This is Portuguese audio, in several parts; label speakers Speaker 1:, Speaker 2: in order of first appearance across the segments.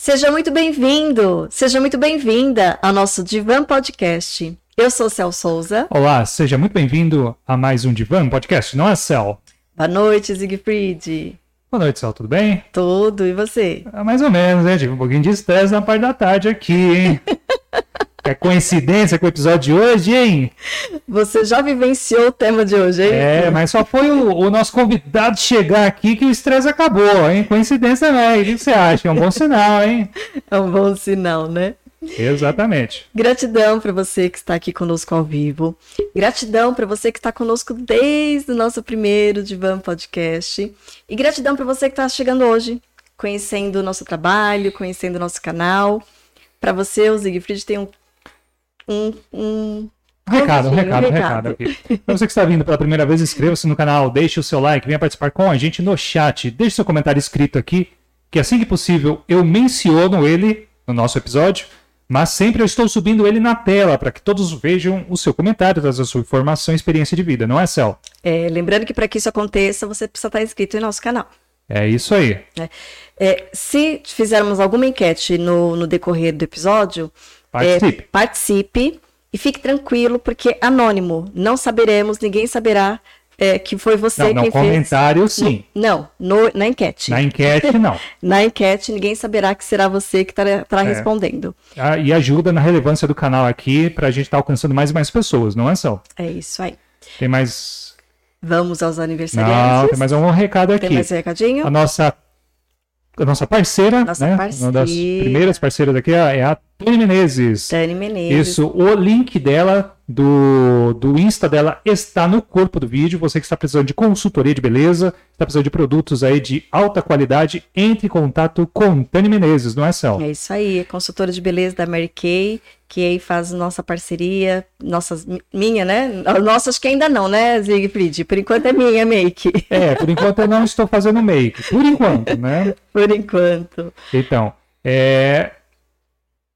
Speaker 1: Seja muito bem-vindo, seja muito bem-vinda ao nosso Divan Podcast. Eu sou Cel Souza.
Speaker 2: Olá, seja muito bem-vindo a mais um Divan Podcast, não é Cel?
Speaker 1: Boa noite, Siegfried.
Speaker 2: Boa noite, Cel, tudo bem?
Speaker 1: Tudo, e você?
Speaker 2: Ah, mais ou menos, né? Tive um pouquinho de estresse na parte da tarde aqui, hein? É coincidência com o episódio de hoje, hein?
Speaker 1: Você já vivenciou o tema de hoje, hein?
Speaker 2: É, mas só foi o, o nosso convidado chegar aqui que o estresse acabou, hein? Coincidência não, hein? O que você acha? É um bom sinal, hein?
Speaker 1: É um bom sinal, né?
Speaker 2: Exatamente.
Speaker 1: Gratidão para você que está aqui conosco ao vivo. Gratidão para você que está conosco desde o nosso primeiro Divan Podcast. E gratidão para você que está chegando hoje, conhecendo o nosso trabalho, conhecendo o nosso canal. Para você, o Siegfried tem um um, um...
Speaker 2: Um recado, um recado, um recado aqui. Para você que está vindo pela primeira vez, inscreva-se no canal, deixe o seu like, venha participar com a gente no chat, deixe seu comentário escrito aqui, que assim que possível eu menciono ele no nosso episódio, mas sempre eu estou subindo ele na tela para que todos vejam o seu comentário, a sua informação e experiência de vida, não é, Cel?
Speaker 1: É, lembrando que para que isso aconteça, você precisa estar inscrito em nosso canal.
Speaker 2: É isso aí.
Speaker 1: É, é, se fizermos alguma enquete no, no decorrer do episódio,
Speaker 2: Participe.
Speaker 1: É, participe e fique tranquilo, porque anônimo. Não saberemos, ninguém saberá é, que foi você
Speaker 2: não, não,
Speaker 1: quem
Speaker 2: comentário,
Speaker 1: fez.
Speaker 2: sim.
Speaker 1: Não, no, na enquete.
Speaker 2: Na enquete, não.
Speaker 1: na enquete, ninguém saberá que será você que estará é. respondendo.
Speaker 2: Ah, e ajuda na relevância do canal aqui para a gente estar tá alcançando mais e mais pessoas, não é só?
Speaker 1: É isso aí.
Speaker 2: Tem mais.
Speaker 1: Vamos aos aniversariantes.
Speaker 2: Não, tem mais um recado aqui.
Speaker 1: Tem mais um recadinho?
Speaker 2: A nossa a nossa parceira,
Speaker 1: nossa
Speaker 2: né?
Speaker 1: Parceira.
Speaker 2: Uma das primeiras parceiras aqui é a Tani Menezes.
Speaker 1: Tani Menezes.
Speaker 2: Isso, o link dela, do, do Insta dela, está no corpo do vídeo. Você que está precisando de consultoria de beleza, está precisando de produtos aí de alta qualidade, entre em contato com Tani Menezes, não é, Cel?
Speaker 1: É isso aí, é consultora de beleza da Mary Kay, que aí faz nossa parceria, nossas, minha, né? Nossas que ainda não, né, Siegfried? Por enquanto é minha make.
Speaker 2: É, por enquanto eu não estou fazendo make. Por enquanto, né?
Speaker 1: Por enquanto.
Speaker 2: Então, é,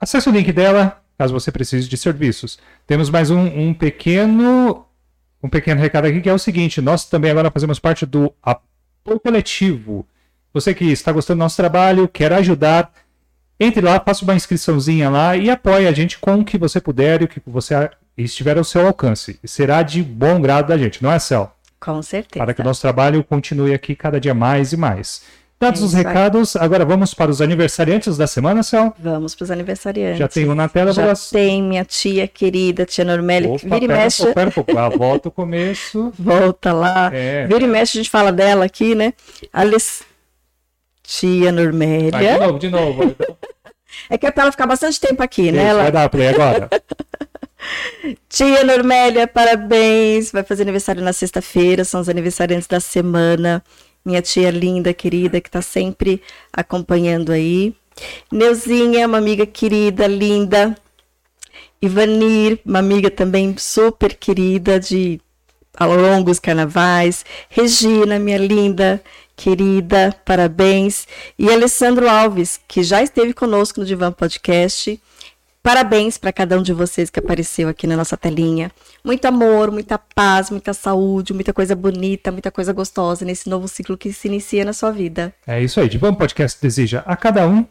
Speaker 2: Acesse o link dela, caso você precise de serviços. Temos mais um, um pequeno um pequeno recado aqui que é o seguinte: nós também agora fazemos parte do apoio coletivo. Você que está gostando do nosso trabalho, quer ajudar, entre lá, faça uma inscriçãozinha lá e apoie a gente com o que você puder e o que você estiver ao seu alcance. Será de bom grado da gente, não é, Cel?
Speaker 1: Com certeza.
Speaker 2: Para que o nosso trabalho continue aqui cada dia mais e mais. Dados é os recados, aí. agora vamos para os aniversariantes da semana, Cel?
Speaker 1: Vamos para os aniversariantes.
Speaker 2: Já tem um na tela?
Speaker 1: Já tem minha tia querida, tia Normelli,
Speaker 2: Opa,
Speaker 1: vira e
Speaker 2: pera,
Speaker 1: mexe.
Speaker 2: Pera, pera, volta o começo.
Speaker 1: Volta lá.
Speaker 2: É.
Speaker 1: Vira e mexe, a gente fala dela aqui, né? Alice... Tia Normélia.
Speaker 2: Vai, de novo, de novo.
Speaker 1: é que é para ela ficar bastante tempo aqui,
Speaker 2: Isso,
Speaker 1: né? Ela...
Speaker 2: Vai dar play agora.
Speaker 1: Tia Normélia, parabéns! Vai fazer aniversário na sexta-feira, são os aniversariantes da semana minha tia linda, querida, que está sempre acompanhando aí. Neuzinha, uma amiga querida, linda. Ivanir, uma amiga também super querida de longos carnavais. Regina, minha linda, querida, parabéns. E Alessandro Alves, que já esteve conosco no Divan Podcast. Parabéns para cada um de vocês que apareceu aqui na nossa telinha. Muito amor, muita paz, muita saúde, muita coisa bonita, muita coisa gostosa nesse novo ciclo que se inicia na sua vida.
Speaker 2: É isso aí. Divan Podcast deseja a cada um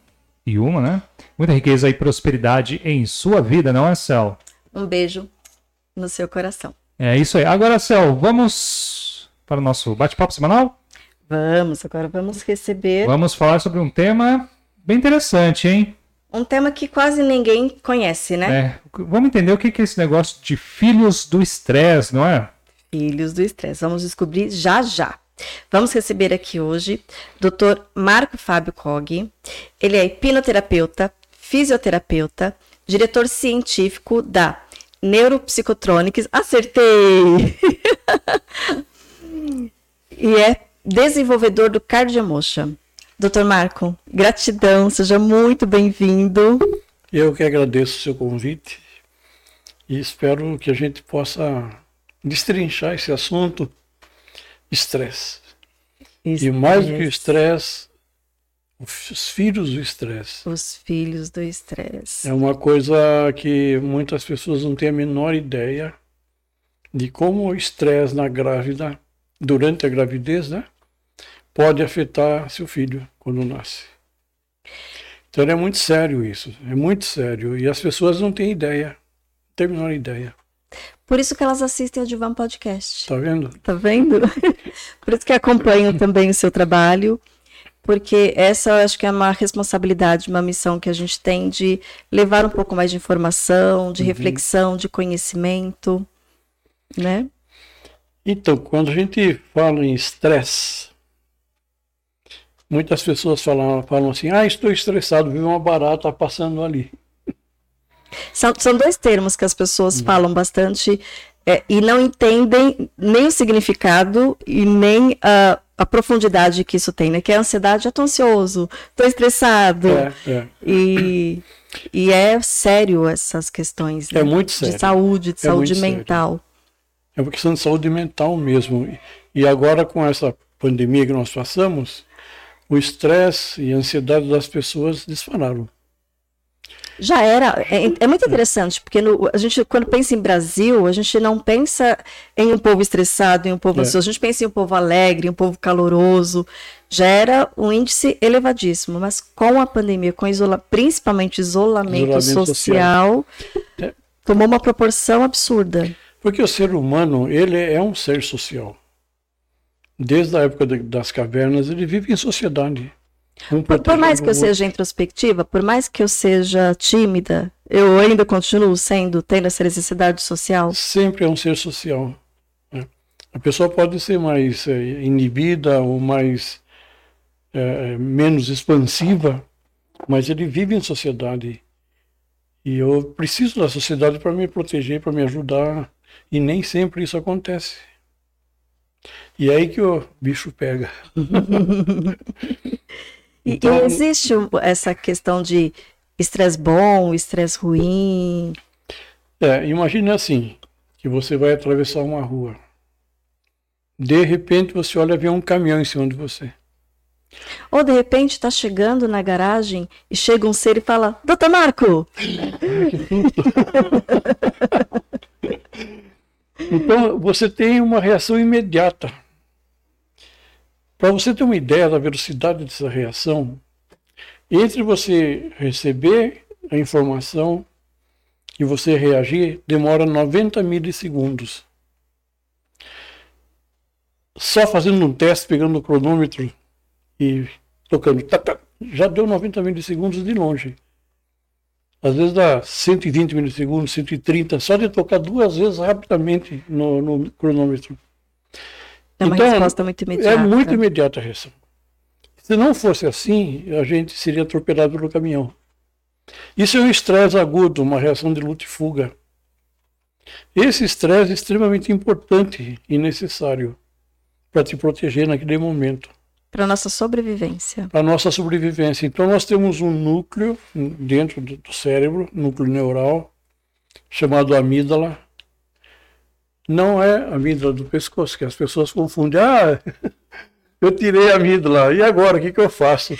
Speaker 2: e uma, né? Muita riqueza e prosperidade em sua vida, não é, Cel?
Speaker 1: Um beijo no seu coração.
Speaker 2: É isso aí. Agora, Cel, vamos para o nosso bate-papo semanal?
Speaker 1: Vamos, agora vamos receber.
Speaker 2: Vamos falar sobre um tema bem interessante, hein?
Speaker 1: Um tema que quase ninguém conhece, né?
Speaker 2: É. Vamos entender o que é esse negócio de filhos do estresse, não é?
Speaker 1: Filhos do estresse. Vamos descobrir já já. Vamos receber aqui hoje Dr. Marco Fábio Cog. Ele é hipnoterapeuta, fisioterapeuta, diretor científico da Neuropsicotronics. Acertei! e é desenvolvedor do Cardiomotion. Doutor Marco, gratidão, seja muito bem-vindo.
Speaker 3: Eu que agradeço o seu convite e espero que a gente possa destrinchar esse assunto estresse. E mais do que o estresse, os filhos do estresse.
Speaker 1: Os filhos do estresse.
Speaker 3: É uma coisa que muitas pessoas não têm a menor ideia de como o estresse na grávida, durante a gravidez, né? Pode afetar seu filho quando nasce. Então é muito sério isso, é muito sério. E as pessoas não têm ideia, não têm a menor ideia.
Speaker 1: Por isso que elas assistem a Divan Podcast.
Speaker 3: Tá vendo?
Speaker 1: Tá vendo? Por isso que acompanham também o seu trabalho. Porque essa eu acho que é uma responsabilidade, uma missão que a gente tem de levar um pouco mais de informação, de uhum. reflexão, de conhecimento, né?
Speaker 3: Então, quando a gente fala em estresse, muitas pessoas falam, falam assim: ah, estou estressado, vi uma barata passando ali.
Speaker 1: São, são dois termos que as pessoas hum. falam bastante é, e não entendem nem o significado e nem a, a, profundidade que isso tem, né? Que é ansiedade, eu tô ansioso, tô estressado. É, é. E, e é sério essas questões.
Speaker 3: É né? muito sério.
Speaker 1: De saúde, de é saúde mental. Sério.
Speaker 3: É uma questão de saúde mental mesmo. E agora, com essa pandemia que nós passamos, o estresse e a ansiedade das pessoas dispararam.
Speaker 1: Já era. É, é muito interessante, porque no, a gente, quando pensa em Brasil, a gente não pensa em um povo estressado, em um povo é. ansioso, a gente pensa em um povo alegre, um povo caloroso. Já era um índice elevadíssimo, mas com a pandemia, com isola, principalmente isolamento, isolamento social, social. É. tomou uma proporção absurda.
Speaker 3: Porque o ser humano, ele é um ser social. Desde a época de, das cavernas, ele vive em sociedade.
Speaker 1: Um por, por, mais que eu seja introspectiva, por mais que eu seja tímida, eu ainda continuo sendo, tendo essa necessidade social?
Speaker 3: Sempre é um ser social. Né? A pessoa pode ser mais é, inibida ou mais é, menos expansiva, mas ele vive em sociedade. E eu preciso da sociedade para me proteger, para me ajudar. E nem sempre isso acontece. E é aí que o bicho pega.
Speaker 1: e, então, e existe essa questão de estresse bom, estresse ruim?
Speaker 3: É, imagine assim, que você vai atravessar uma rua. De repente você olha ver um caminhão em cima de você.
Speaker 1: Ou de repente está chegando na garagem e chega um ser e fala: Doutor Marco!
Speaker 3: então você tem uma reação imediata. Para você ter uma ideia da velocidade dessa reação, entre você receber a informação e você reagir, demora 90 milissegundos. Só fazendo um teste, pegando o cronômetro e tocando, já deu 90 milissegundos de longe. Às vezes dá 120 milissegundos, 130, só de tocar duas vezes rapidamente no, no cronômetro.
Speaker 1: É uma então, resposta muito imediata.
Speaker 3: É muito imediata a reação. Se não fosse assim, a gente seria atropelado pelo caminhão. Isso é um estresse agudo, uma reação de luta e fuga. Esse estresse é extremamente importante e necessário para te proteger naquele momento.
Speaker 1: Para nossa sobrevivência.
Speaker 3: Para nossa sobrevivência. Então nós temos um núcleo dentro do cérebro, núcleo neural, chamado amígdala, não é a amígdala do pescoço, que as pessoas confundem. Ah, eu tirei a amígdala, e agora o que, que eu faço?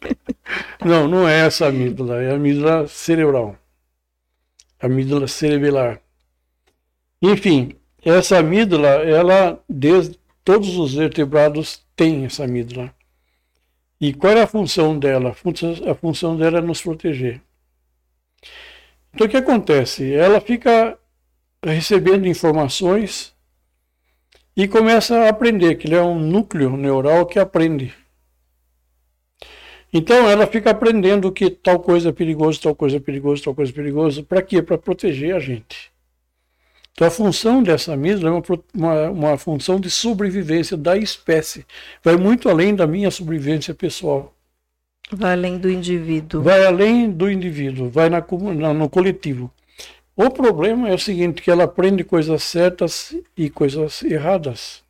Speaker 3: não, não é essa amígdala, é a amígdala cerebral. Amígdala cerebelar. Enfim, essa amígdala, ela, desde todos os vertebrados têm essa amígdala. E qual é a função dela? A função dela é nos proteger. Então o que acontece? Ela fica recebendo informações e começa a aprender, que ele é um núcleo neural que aprende. Então ela fica aprendendo que tal coisa é perigoso, tal coisa é perigoso, tal coisa é perigoso. Para quê? Para proteger a gente. Então a função dessa amígdala é uma, uma, uma, função de sobrevivência da espécie. Vai muito além da minha sobrevivência pessoal.
Speaker 1: Vai além do indivíduo.
Speaker 3: Vai além do indivíduo, vai na, na, no coletivo. O problema é o seguinte, que ela aprende coisas certas e coisas erradas.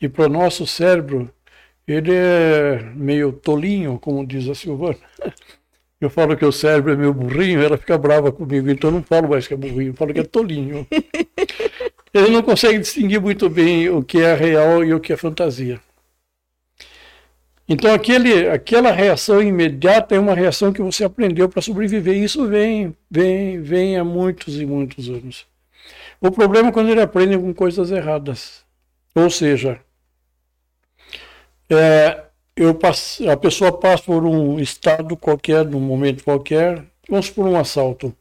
Speaker 3: E para o nosso cérebro, ele é meio tolinho, como diz a Silvana. Eu falo que o cérebro é meio burrinho, ela fica brava comigo, então eu não falo mais que é burrinho, eu falo que é tolinho. Ele não consegue distinguir muito bem o que é real e o que é fantasia. Então aquele, aquela reação imediata é uma reação que você aprendeu para sobreviver. E isso vem, vem, vem há muitos e muitos anos. O problema é quando ele aprende com coisas erradas. Ou seja, é, eu passo, a pessoa passa por um estado qualquer, num momento qualquer, vamos por um assalto.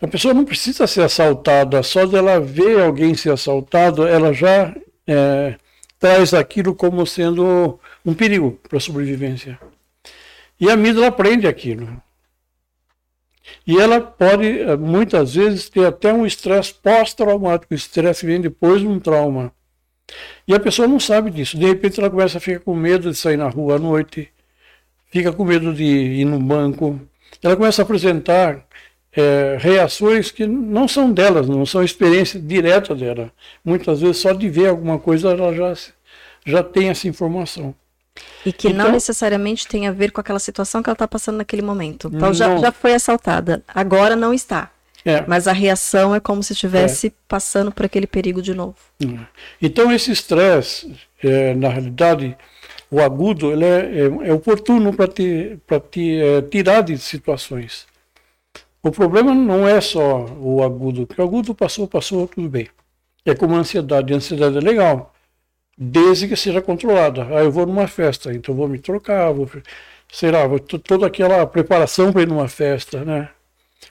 Speaker 3: A pessoa não precisa ser assaltada, só dela ver alguém ser assaltado, ela já é, traz aquilo como sendo um perigo para a sobrevivência. E a amígdala aprende aquilo. E ela pode, eh, muitas vezes, ter até um estresse pós-traumático. Estresse vem depois de um trauma. E a pessoa não sabe disso. De repente ela começa a ficar com medo de sair na rua à noite, fica com medo de ir no banco. Ela começa a apresentar é, reações que não são delas, não são experiência direta dela. Muitas vezes só de ver alguma coisa ela já, já tem essa informação.
Speaker 1: E que então, não necessariamente tem a ver com aquela situação que ela está passando naquele momento. Então já, já foi assaltada, agora não está. É. Mas a reação é como se estivesse é. passando por aquele perigo de novo.
Speaker 3: É. Então esse estresse, é, na realidade, o agudo, ele é, é, é oportuno para te, te é, tirar de situações. O problema não é só o agudo, porque o agudo passou, passou, tudo bem. É como a ansiedade. A ansiedade é legal desde que seja controlada. Aí eu vou numa festa, então vou me trocar, vou, sei lá, vou, toda aquela preparação para ir numa festa, né?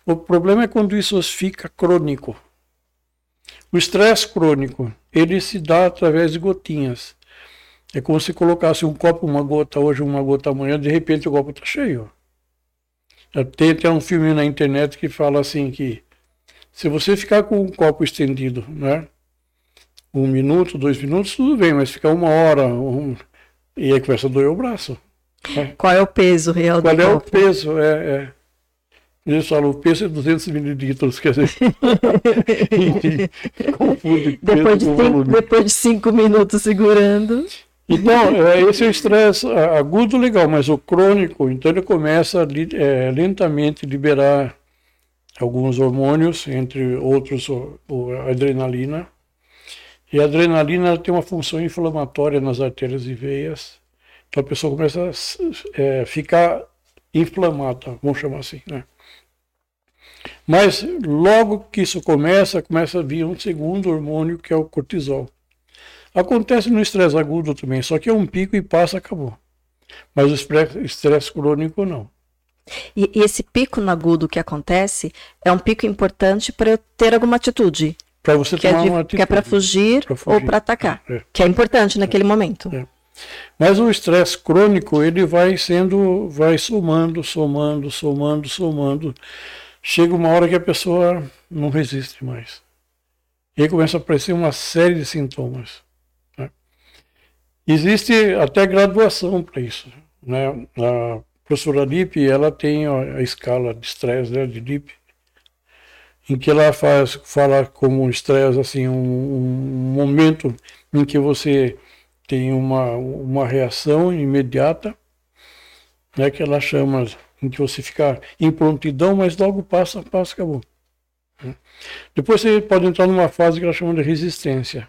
Speaker 3: O problema é quando isso fica crônico. O estresse crônico, ele se dá através de gotinhas. É como se colocasse um copo, uma gota hoje, uma gota amanhã, de repente o copo está cheio. Tem até um filme na internet que fala assim que se você ficar com um copo estendido, né? um minuto, dois minutos, tudo bem, mas ficar uma hora, um... e aí começa a doer o braço.
Speaker 1: Né? Qual é o peso real
Speaker 3: Qual é o peso? É, é. Eles falam, o peso é 200 mililitros, quer dizer.
Speaker 1: confunde depois, de cinco, depois de cinco minutos segurando.
Speaker 3: Então, é, esse é o estresse agudo legal, mas o crônico, então ele começa a é, lentamente liberar alguns hormônios, entre outros a adrenalina, e a adrenalina tem uma função inflamatória nas artérias e veias. Então a pessoa começa a é, ficar inflamada, vamos chamar assim, né? Mas logo que isso começa, começa a vir um segundo hormônio que é o cortisol. Acontece no estresse agudo também, só que é um pico e passa, acabou. Mas o estresse crônico não.
Speaker 1: E, e esse pico no agudo que acontece é um pico importante para eu ter alguma atitude.
Speaker 3: Para você
Speaker 1: que
Speaker 3: tomar
Speaker 1: é de,
Speaker 3: uma atitude.
Speaker 1: Que é para fugir, fugir, ou para atacar. É. Que é importante naquele momento. É.
Speaker 3: Mas o estresse crônico, ele vai sendo, vai somando, somando, somando, somando. Chega uma hora que a pessoa não resiste mais. E aí começa a aparecer uma série de sintomas. Né? Existe até graduação para isso. Né? A professora Lippe, ela tem a, escala de estresse né, de Lippe em que ela faz, fala como estresse, assim, um, um, momento em que você tem uma, uma reação imediata, né, que ela chama, em que você fica em prontidão, mas logo passa, passa, acabou. Depois você pode entrar numa fase que ela chama de resistência.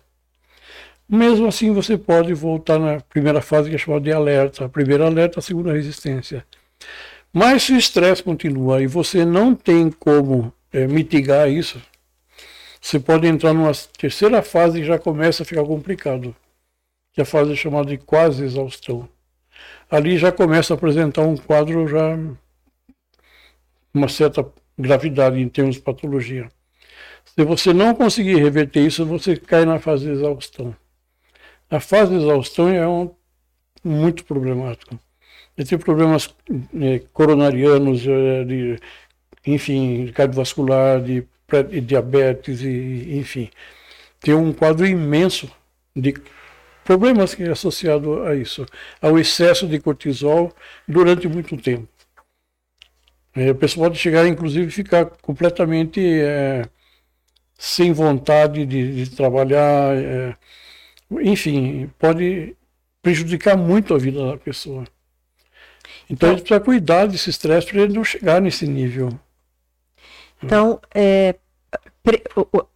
Speaker 3: Mesmo assim, você pode voltar na primeira fase que é chamada de alerta. A primeira alerta, a segunda resistência. Mas se o estresse continua e você não tem como é, mitigar isso, você pode entrar numa terceira fase e já começa a ficar complicado, que é a fase chamada de quase exaustão. Ali já começa a apresentar um quadro já uma certa gravidade em termos de patologia. Se você não conseguir reverter isso, você cai na fase de exaustão. A fase de exaustão é um, muito problemática. Ele tem problemas é, coronarianos, é, de enfim, cardiovascular, de, de diabetes, e, enfim. Tem um quadro imenso de problemas que é associado a isso, ao excesso de cortisol durante muito tempo. É, a pessoa pode chegar, inclusive, ficar completamente é, sem vontade de, de trabalhar, é, enfim, pode prejudicar muito a vida da pessoa. Então, a gente precisa cuidar desse estresse para ele não chegar nesse nível.
Speaker 1: Então, é,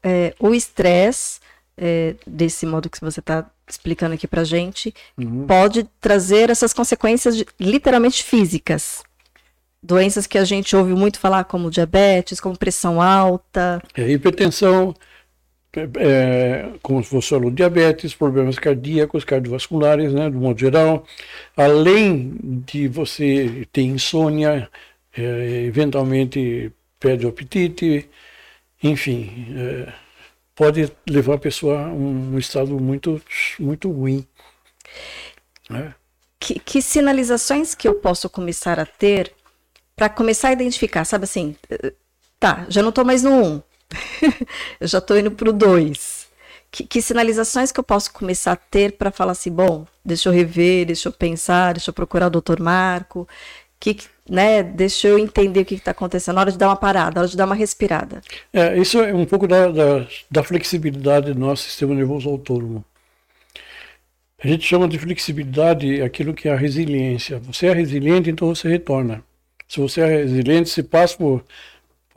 Speaker 1: é, o estresse, é, desse modo que você está explicando aqui para gente, uhum. pode trazer essas consequências de, literalmente físicas. Doenças que a gente ouve muito falar, como diabetes, como pressão alta.
Speaker 3: É, hipertensão, é, como você falou, diabetes, problemas cardíacos, cardiovasculares, né, do modo geral. Além de você ter insônia, é, eventualmente perde o apetite, enfim, é, pode levar a pessoa a um, um estado muito, muito ruim.
Speaker 1: Né? Que, que sinalizações que eu posso começar a ter para começar a identificar, sabe assim, tá, já não estou mais no 1, um, eu já estou indo para o 2. Que, que, sinalizações que eu posso começar a ter para falar assim, bom, deixa eu rever, deixa eu pensar, deixa eu procurar o doutor Marco, que, né, deixa eu entender o que está acontecendo, na hora de dar uma parada, na hora de dar uma respirada.
Speaker 3: É, isso é um pouco da, da, da flexibilidade do nosso sistema nervoso autônomo. A gente chama de flexibilidade aquilo que é a resiliência. Você é resiliente, então você retorna. Se você é resiliente, você passa por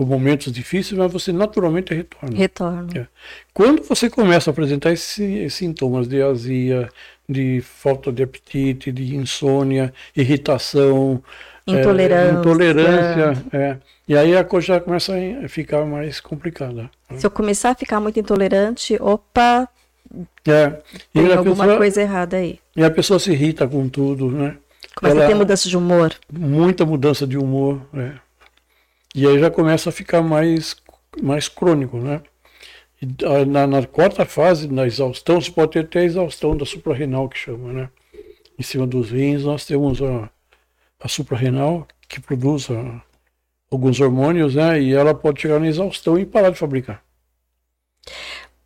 Speaker 3: por momentos difíceis, mas você naturalmente retorna.
Speaker 1: Retorna.
Speaker 3: É. Quando você começa a apresentar esses sintomas de azia, de falta de apetite, de insônia, irritação,
Speaker 1: intolerância,
Speaker 3: é, intolerância é. e aí a coisa já começa a ficar mais complicada.
Speaker 1: Se eu começar a ficar muito intolerante, opa,
Speaker 3: é.
Speaker 1: tem alguma pessoa, coisa errada aí.
Speaker 3: E a pessoa se irrita com tudo, né?
Speaker 1: Começa Ela, a ter mudança de humor.
Speaker 3: Muita mudança de humor, é. E aí já começa a ficar mais, mais crônico, né? E, ah, na, na, quarta fase, na exaustão, você pode ter até a exaustão da suprarrenal, que chama, né? Em cima dos rins, nós temos a, a suprarrenal, que produz a, alguns hormônios, né? E ela pode chegar na exaustão e parar de fabricar.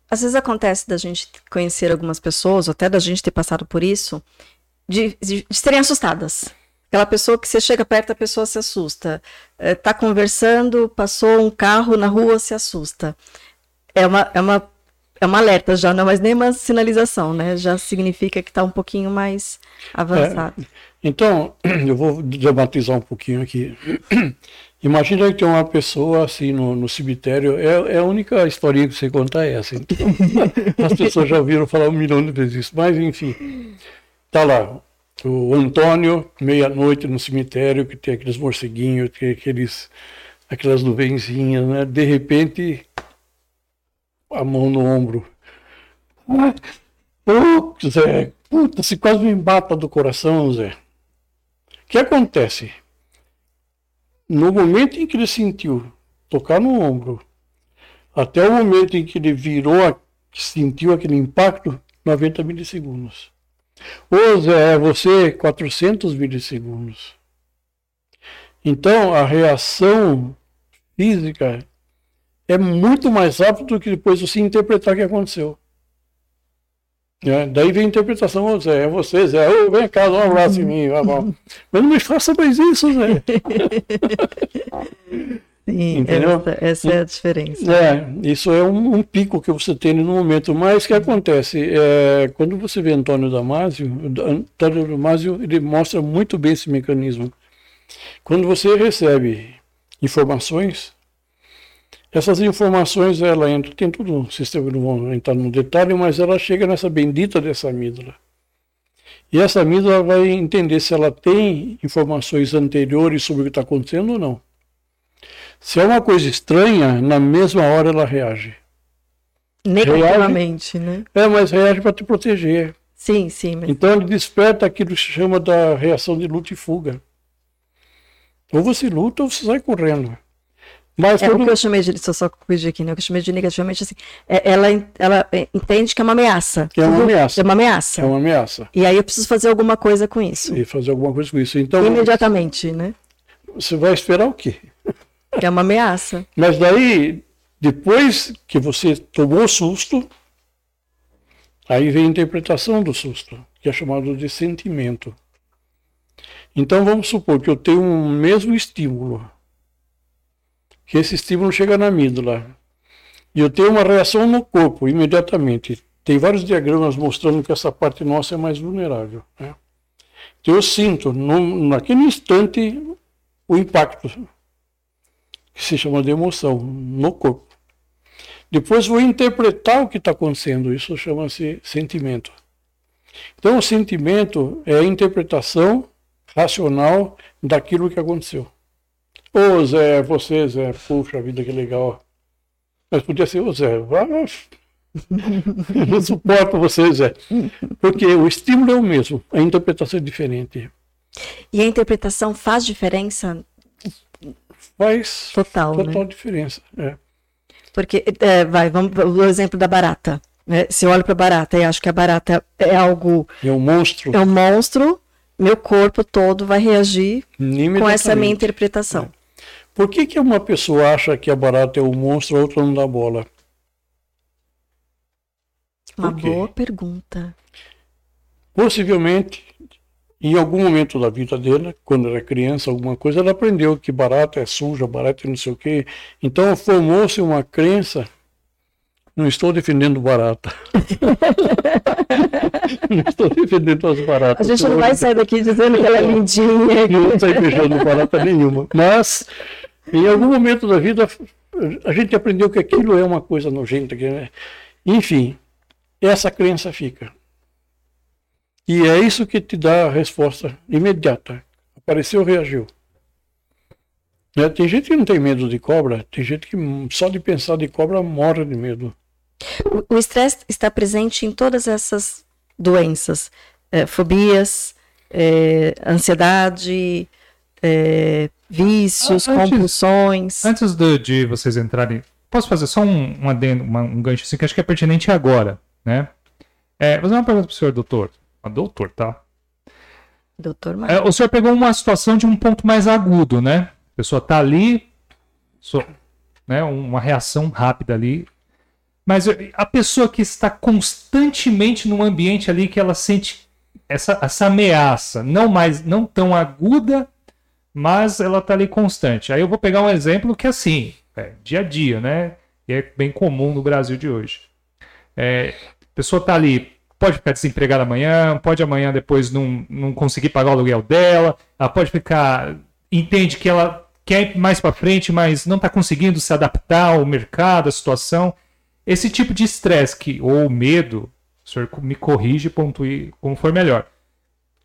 Speaker 1: Às vezes acontece da gente conhecer algumas pessoas, ou até da gente ter passado por isso, de, de, de serem assustadas. Aquela pessoa que você chega perto, a pessoa se assusta. Está é, conversando, passou um carro na rua, se assusta. É uma, é uma, é uma alerta já, não é mais nem uma sinalização, né? Já significa que está um pouquinho mais avançado. É,
Speaker 3: então, eu vou dramatizar um pouquinho aqui. Imagina que tem uma pessoa assim no, no cemitério, é, é, a única historinha que você conta é essa. Então, as pessoas já ouviram falar um milhão de vezes isso, mas enfim, tá lá, o Antônio, meia-noite no cemitério, que tem aqueles morceguinhos, tem aqueles, aquelas nuvenzinhas, né? De repente, a mão no ombro. Ô, Zé, puta, se quase me embata do coração, Zé. O que acontece? No momento em que ele sentiu tocar no ombro, até o momento em que ele virou, sentiu aquele impacto, 90 milissegundos. Ô Zé, você 400 milissegundos. Então a reação física é muito mais rápida do que depois você interpretar o que aconteceu. É, daí vem a interpretação, Zé, é você, Zé, ô, vem cá, dá um abraço em mim, vai, vai. mas não me faça mais isso, Zé.
Speaker 1: Sim, Essa, essa, é a diferença.
Speaker 3: É, isso é um, um, pico que você tem no momento. Mas o que acontece? É, quando você vê Antônio Damasio, Antônio Damasio ele mostra muito bem esse mecanismo. Quando você recebe informações, essas informações, ela entra, tem tudo no sistema, não vou entrar no detalhe, mas ela chega nessa bendita dessa amígdala. E essa amígdala vai entender se ela tem informações anteriores sobre o que está acontecendo ou não. Se é uma coisa estranha, na mesma hora ela reage.
Speaker 1: Negativamente, reage, né?
Speaker 3: É, mas reage para te proteger.
Speaker 1: Sim, sim.
Speaker 3: Mas... Então ele desperta aquilo que se chama da reação de luta e fuga. Ou você luta ou você sai correndo.
Speaker 1: Mas é, quando... o que eu chamei de, só, só corrigir aqui, né? O que eu chamei de negativamente, assim, é, ela, ela entende que é uma ameaça.
Speaker 3: Que é uma ameaça.
Speaker 1: É uma ameaça.
Speaker 3: É uma ameaça.
Speaker 1: E aí eu preciso fazer alguma coisa com isso.
Speaker 3: E fazer alguma coisa com isso. Então,
Speaker 1: Imediatamente, né?
Speaker 3: Você vai esperar o quê?
Speaker 1: É uma ameaça.
Speaker 3: Mas daí, depois que você tomou o susto, aí vem a interpretação do susto, que é chamado de sentimento. Então vamos supor que eu tenho um mesmo estímulo, que esse estímulo chega na amígdala, e eu tenho uma reação no corpo imediatamente. Tem vários diagramas mostrando que essa parte nossa é mais vulnerável. Né? Então eu sinto, no, naquele instante, o impacto que se chama de emoção, no corpo. Depois vou interpretar o que está acontecendo, isso chama-se sentimento. Então, o sentimento é a interpretação racional daquilo que aconteceu. Ô Zé, você, Zé, puxa vida, que legal. Mas podia ser o Zé, Eu não suporto vocês, é. Porque o estímulo é o mesmo, a interpretação é diferente.
Speaker 1: E a interpretação faz diferença?
Speaker 3: Faz
Speaker 1: total,
Speaker 3: total
Speaker 1: né?
Speaker 3: diferença. É.
Speaker 1: Porque, é, vai, vamos o exemplo da barata. Né? Se eu olho para a barata e acho que a barata é algo.
Speaker 3: É um monstro.
Speaker 1: É um monstro, meu corpo todo vai reagir com essa minha interpretação. É.
Speaker 3: Por que, que uma pessoa acha que a barata é um monstro, a outra não dá bola?
Speaker 1: Uma boa pergunta.
Speaker 3: Possivelmente, em algum momento da vida dela, quando era criança, alguma coisa, ela aprendeu que barata é suja, barata é não sei o quê. Então formou-se uma crença. Não estou defendendo barata. não estou defendendo as baratas.
Speaker 1: A gente não vai sair daqui dizendo que ela é lindinha.
Speaker 3: Não sair beijando barata nenhuma. Mas, em algum momento da vida, a gente aprendeu que aquilo é uma coisa nojenta. Que, né? Enfim, essa crença fica. E é isso que te dá a resposta imediata. Apareceu, reagiu. Né? Tem gente que não tem medo de cobra, tem gente que só de pensar de cobra morre de medo.
Speaker 1: O estresse está presente em todas essas doenças, é, fobias, é, ansiedade, é, vícios, antes, compulsões.
Speaker 2: Antes de, de, vocês entrarem, posso fazer só um, um, adendo, uma, um gancho assim que acho que é pertinente agora né? É, vou fazer uma pergunta para o senhor, doutor. A doutor, tá?
Speaker 1: Doutor
Speaker 2: é, O senhor pegou uma situação de um ponto mais agudo, né? A pessoa tá ali, so, né, uma reação rápida ali. Mas a pessoa que está constantemente num ambiente ali que ela sente essa, essa ameaça, não mais, não tão aguda, mas ela tá ali constante. Aí eu vou pegar um exemplo que é assim, é, dia a dia, né? E é bem comum no Brasil de hoje. É, pessoa está ali, pode ficar desempregada amanhã, pode amanhã depois não, não conseguir pagar o aluguel dela, ela pode ficar. entende que ela quer ir mais para frente, mas não está conseguindo se adaptar ao mercado, à situação. Esse tipo de estresse ou medo, o senhor me corrige, pontue como for melhor.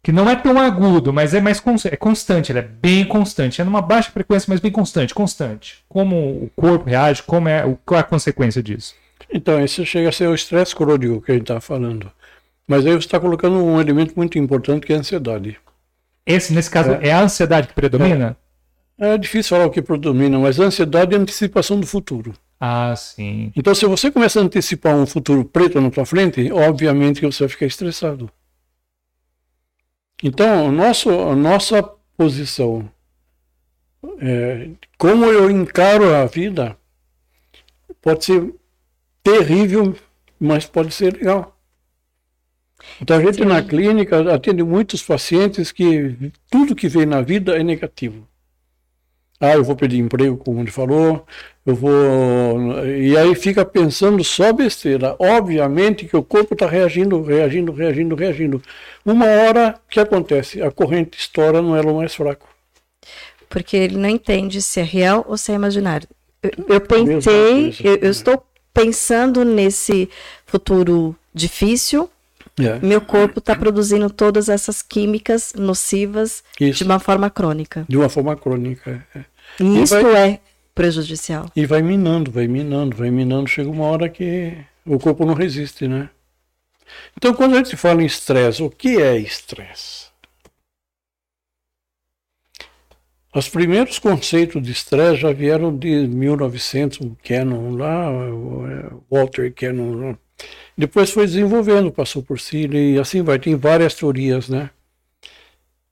Speaker 2: Que não é tão agudo, mas é mais constante, é constante, ele é bem constante. É numa baixa frequência, mas bem constante, constante. Como o corpo reage, como é, qual é a consequência disso?
Speaker 3: Então, esse chega a ser o estresse crônico que a gente está falando. Mas aí você está colocando um elemento muito importante que é a ansiedade.
Speaker 2: Esse, nesse caso, é, é a ansiedade que predomina?
Speaker 3: É, é, difícil falar o que predomina, mas a ansiedade é a antecipação do futuro.
Speaker 2: Ah, sim.
Speaker 3: Então, se você começa a antecipar um futuro preto na tua frente, obviamente que você vai ficar estressado. Então, a nosso, a nossa posição, é, como eu encaro a vida, pode ser terrível, mas pode ser legal. Então a gente Sim. na clínica atende muitos pacientes que tudo que vem na vida é negativo. Ah, eu vou perder emprego, como ele falou, eu vou. E aí fica pensando só besteira. Obviamente que o corpo está reagindo, reagindo, reagindo, reagindo. Uma hora, o que acontece? A corrente estoura no elo mais fraco.
Speaker 1: Porque ele não entende se é real ou se é imaginário. Eu, eu pensei, eu, eu estou pensando nesse futuro difícil, é. meu corpo está produzindo todas essas químicas nocivas Isso. de uma forma crônica.
Speaker 3: De uma forma crônica. É.
Speaker 1: E, e isso vai... é prejudicial.
Speaker 3: E vai minando, vai minando, vai minando. Chega uma hora que o corpo não resiste, né? Então, quando a gente fala em estresse, o que é estresse? Os primeiros conceitos de estresse já vieram de 1900, o Cannon lá, o Walter Cannon. Depois foi desenvolvendo, passou por Seeley e assim vai. Tem várias teorias, né?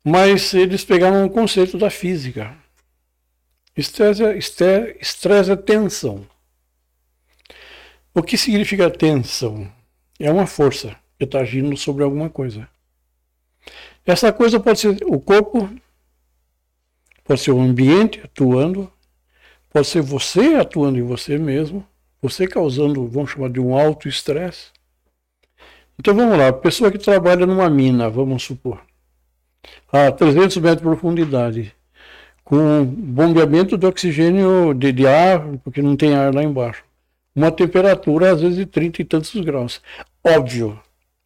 Speaker 3: Mas eles pegaram um conceito da física. Estresse é, estresse é tensão. O que significa tensão? É uma força que está agindo sobre alguma coisa. Essa coisa pode ser o corpo Pode ser o ambiente atuando, pode ser você atuando em você mesmo, você causando, vamos chamar de um alto estresse. Então vamos lá, pessoa que trabalha numa mina, vamos supor, a 300 metros de profundidade, com bombeamento de oxigênio de, de ar, porque não tem ar lá embaixo, uma temperatura às vezes de 30 e tantos graus. Óbvio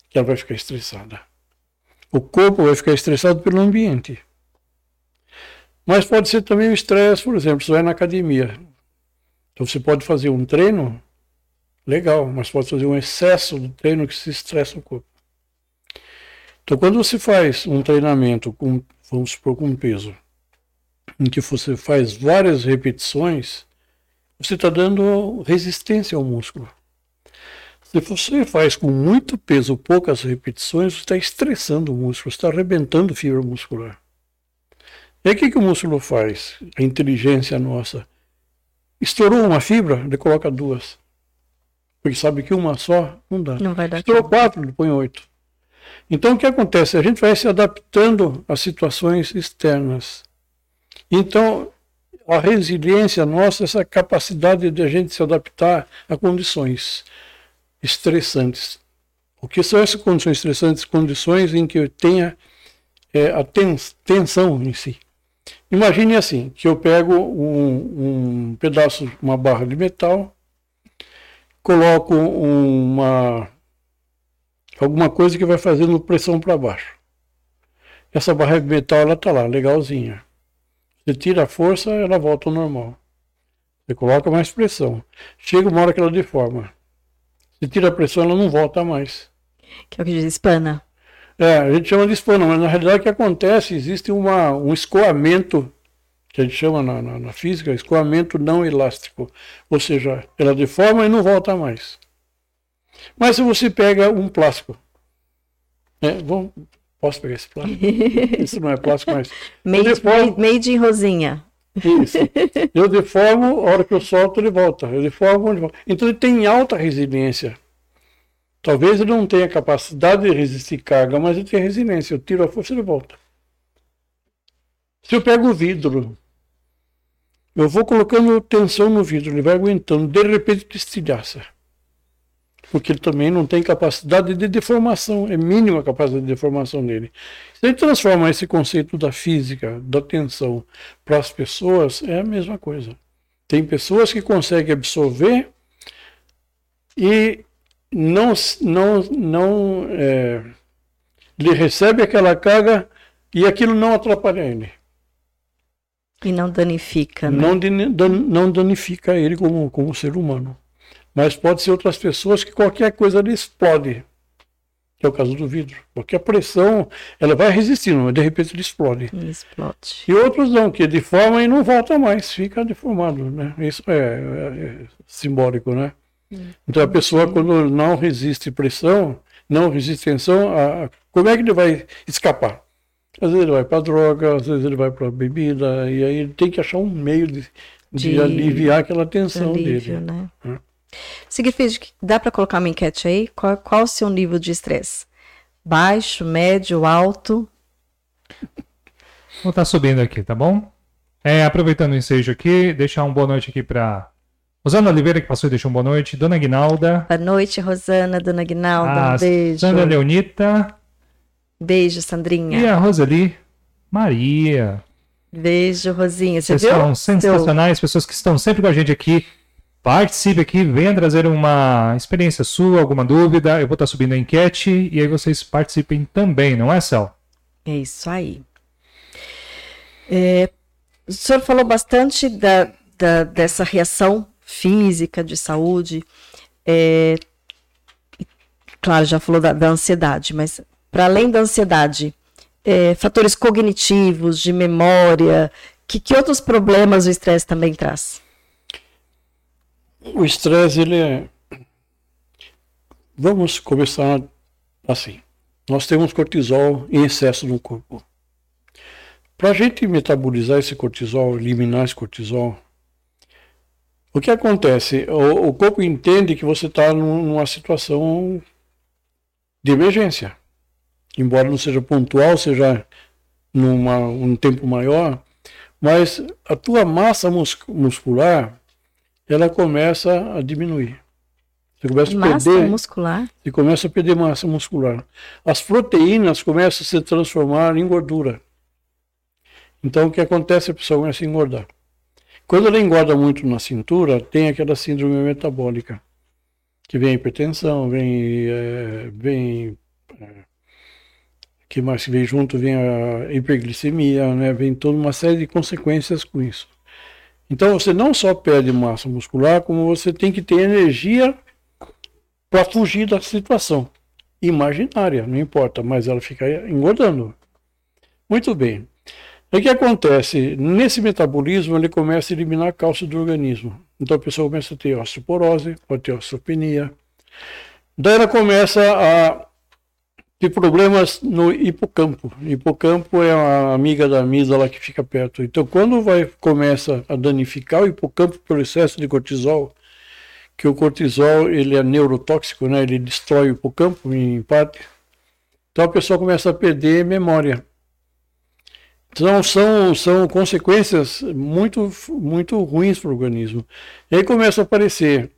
Speaker 3: que ela vai ficar estressada. O corpo vai ficar estressado pelo ambiente. Mas pode ser também o estresse, por exemplo, você vai na academia. Então você pode fazer um treino legal, mas pode fazer um excesso do treino que se estressa o corpo. Então, quando você faz um treinamento com, vamos supor, com peso, em que você faz várias repetições, você está dando resistência ao músculo. Se você faz com muito peso, poucas repetições, você está estressando o músculo, está arrebentando fibra muscular. E aí o que, que o músculo faz? A inteligência nossa. Estourou uma fibra, ele coloca duas. Porque sabe que uma só não dá.
Speaker 1: Não vai dar
Speaker 3: Estourou quatro, ele põe oito. Então o que acontece? A gente vai se adaptando às situações externas. Então, a resiliência nossa, essa capacidade de a gente se adaptar a condições estressantes. O que são essas condições estressantes? Condições em que eu tenha é, a tensão em si. Imagine assim, que eu pego um, um pedaço, uma barra de metal, coloco uma alguma coisa que vai fazendo pressão para baixo. Essa barra de metal ela está lá, legalzinha. Você tira a força, ela volta ao normal. Você coloca mais pressão. Chega uma hora que ela deforma. Você tira a pressão, ela não volta mais.
Speaker 1: Que é o que diz espana.
Speaker 3: É, a gente chama de espana, mas na realidade o que acontece? Existe uma, um escoamento, que a gente chama na, na, na física, escoamento não elástico. Ou seja, ela deforma e não volta mais. Mas se você pega um plástico, né, vamos, posso pegar esse plástico? Isso não é plástico, mas.
Speaker 1: made, deformo, made in rosinha.
Speaker 3: Isso. Eu deformo, a hora que eu solto, ele volta. Eu deformo, ele volta. Então ele tem alta resiliência. Talvez ele não tenha capacidade de resistir carga, mas ele tem resiliência. Eu tiro a força e volta. Se eu pego o vidro, eu vou colocando tensão no vidro, ele vai aguentando, de repente estilhaça porque ele também não tem capacidade de deformação, é mínima a capacidade de deformação dele. Se ele transforma esse conceito da física, da tensão, para as pessoas, é a mesma coisa. Tem pessoas que conseguem absorver e não, não, não é, ele recebe aquela carga e aquilo não atrapalha ele.
Speaker 1: E não danifica, né?
Speaker 3: Não, não danifica ele como, como ser humano. Mas pode ser outras pessoas que qualquer coisa ali explode. Que é o caso do vidro. Porque a pressão, ela vai resistindo, mas de repente ele explode.
Speaker 1: Ele explode.
Speaker 3: E outros não, que deforma e não volta mais, fica deformado, né? Isso é, é, é simbólico, né? Então a pessoa quando não resiste pressão, não resiste tensão, a, como é que ele vai escapar? Às vezes ele vai para droga, às vezes ele vai para bebida, e aí ele tem que achar um meio de, de, de aliviar aquela tensão alívio, dele. Né?
Speaker 1: Né? Significa dá para colocar uma enquete aí? Qual, qual o seu nível de estresse? Baixo, médio, alto?
Speaker 2: Vou estar tá subindo aqui, tá bom? É, aproveitando o ensejo aqui, deixar uma boa noite aqui para Rosana Oliveira, que passou e deixou uma boa noite. Dona Guinalda.
Speaker 1: Boa noite, Rosana, Dona Guinalda. um beijo.
Speaker 2: Sandra Leonita.
Speaker 1: Beijo, Sandrinha.
Speaker 2: E a Rosali Maria.
Speaker 1: Beijo, Rosinha. Você
Speaker 2: Vocês viu? são sensacionais, Seu... pessoas que estão sempre com a gente aqui Participe aqui, venha trazer uma experiência sua, alguma dúvida. Eu vou estar subindo a enquete e aí vocês participem também, não é, Cel?
Speaker 1: É isso aí. É, o senhor falou bastante da, da, dessa reação física de saúde. É, claro, já falou da, da ansiedade, mas para além da ansiedade, é, fatores cognitivos, de memória, que, que outros problemas o estresse também traz?
Speaker 3: O estresse, ele é. Vamos começar assim. Nós temos cortisol em excesso no corpo. Para a gente metabolizar esse cortisol, eliminar esse cortisol, o que acontece? O, o corpo entende que você está numa situação de emergência. Embora não seja pontual, seja numa um tempo maior, mas a tua massa muscular ela começa a diminuir.
Speaker 1: Você começa massa a perder, muscular?
Speaker 3: Você começa a perder massa muscular. As proteínas começam a se transformar em gordura. Então o que acontece? A pessoa começa a engordar. Quando ela engorda muito na cintura, tem aquela síndrome metabólica, que vem hipertensão, vem, é, vem é, que mais vem junto, vem a hiperglicemia, né? vem toda uma série de consequências com isso. Então você não só perde massa muscular, como você tem que ter energia para fugir da situação imaginária, não importa, mas ela fica engordando. Muito bem. O que acontece? Nesse metabolismo, ele começa a eliminar cálcio do organismo. Então a pessoa começa a ter osteoporose, pode ter osteopenia. Daí ela começa a ter problemas no hipocampo. Hipocampo é a amiga da amígdala que fica perto. Então quando vai começa a danificar o hipocampo pelo excesso de cortisol, que o cortisol ele é neurotóxico, né? ele destrói o hipocampo em parte. Então a pessoa começa a perder memória. Então são, são consequências muito, muito ruins para o organismo. E aí começa a aparecer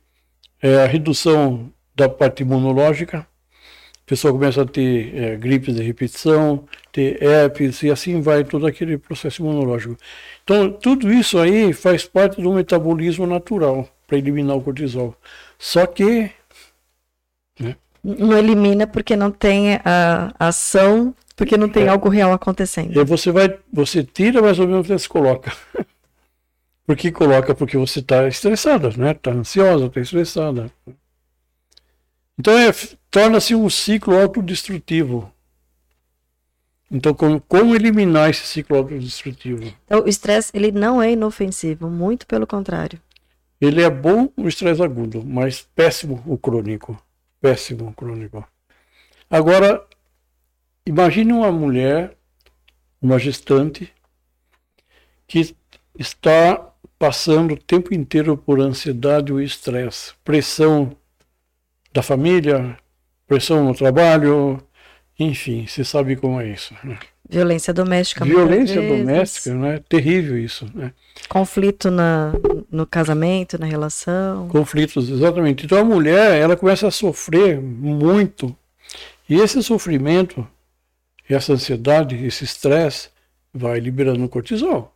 Speaker 3: é, a redução da parte imunológica, a pessoa começa a ter é, gripes de repetição, ter herpes e assim vai todo aquele processo imunológico. Então tudo isso aí faz parte do metabolismo natural para eliminar o cortisol. Só que.
Speaker 1: Né? Não elimina porque não tem a ação, porque não tem é. algo real acontecendo.
Speaker 3: E você vai, você tira mais ou menos o você coloca. Por que coloca? Porque você está estressada, né? Está ansiosa, está estressada. Então é, torna-se um ciclo autodestrutivo. Então, como, como, eliminar esse ciclo autodestrutivo?
Speaker 1: Então, o estresse ele não é inofensivo, muito pelo contrário.
Speaker 3: Ele é bom no estresse agudo, mas péssimo o crônico. Péssimo o crônico. Agora, imagine uma mulher, uma gestante, que está passando o tempo inteiro por ansiedade ou estresse, pressão da família, pressão no trabalho, enfim, você sabe como é isso. Né?
Speaker 1: Violência doméstica.
Speaker 3: Violência doméstica, né? Terrível isso, né?
Speaker 1: Conflito na, no casamento, na relação.
Speaker 3: Conflitos, exatamente. Então a mulher, ela começa a sofrer muito. E esse sofrimento, essa ansiedade, esse estresse, vai liberando cortisol.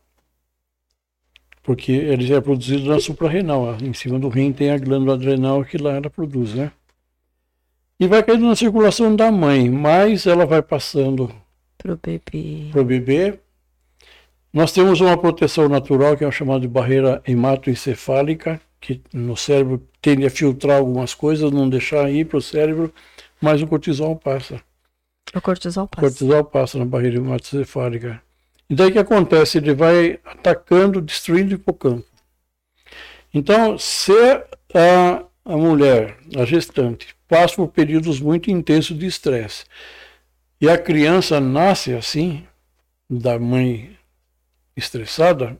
Speaker 3: Porque ele já é produzido na suprarrenal. Em cima do rim tem a glândula adrenal que lá ela produz, né? E vai caindo na circulação da mãe, mas ela vai passando
Speaker 1: para o bebê.
Speaker 3: Pro bebê. Nós temos uma proteção natural que é chamada de barreira hematoencefálica, que no cérebro tende a filtrar algumas coisas, não deixar ir para o cérebro, mas o cortisol passa.
Speaker 1: O cortisol passa.
Speaker 3: O cortisol passa na barreira hematoencefálica. E daí o que acontece? Ele vai atacando, destruindo o hipocampo. Então, se a, a mulher, a gestante, passa por períodos muito intensos de estresse, e a criança nasce assim, da mãe estressada,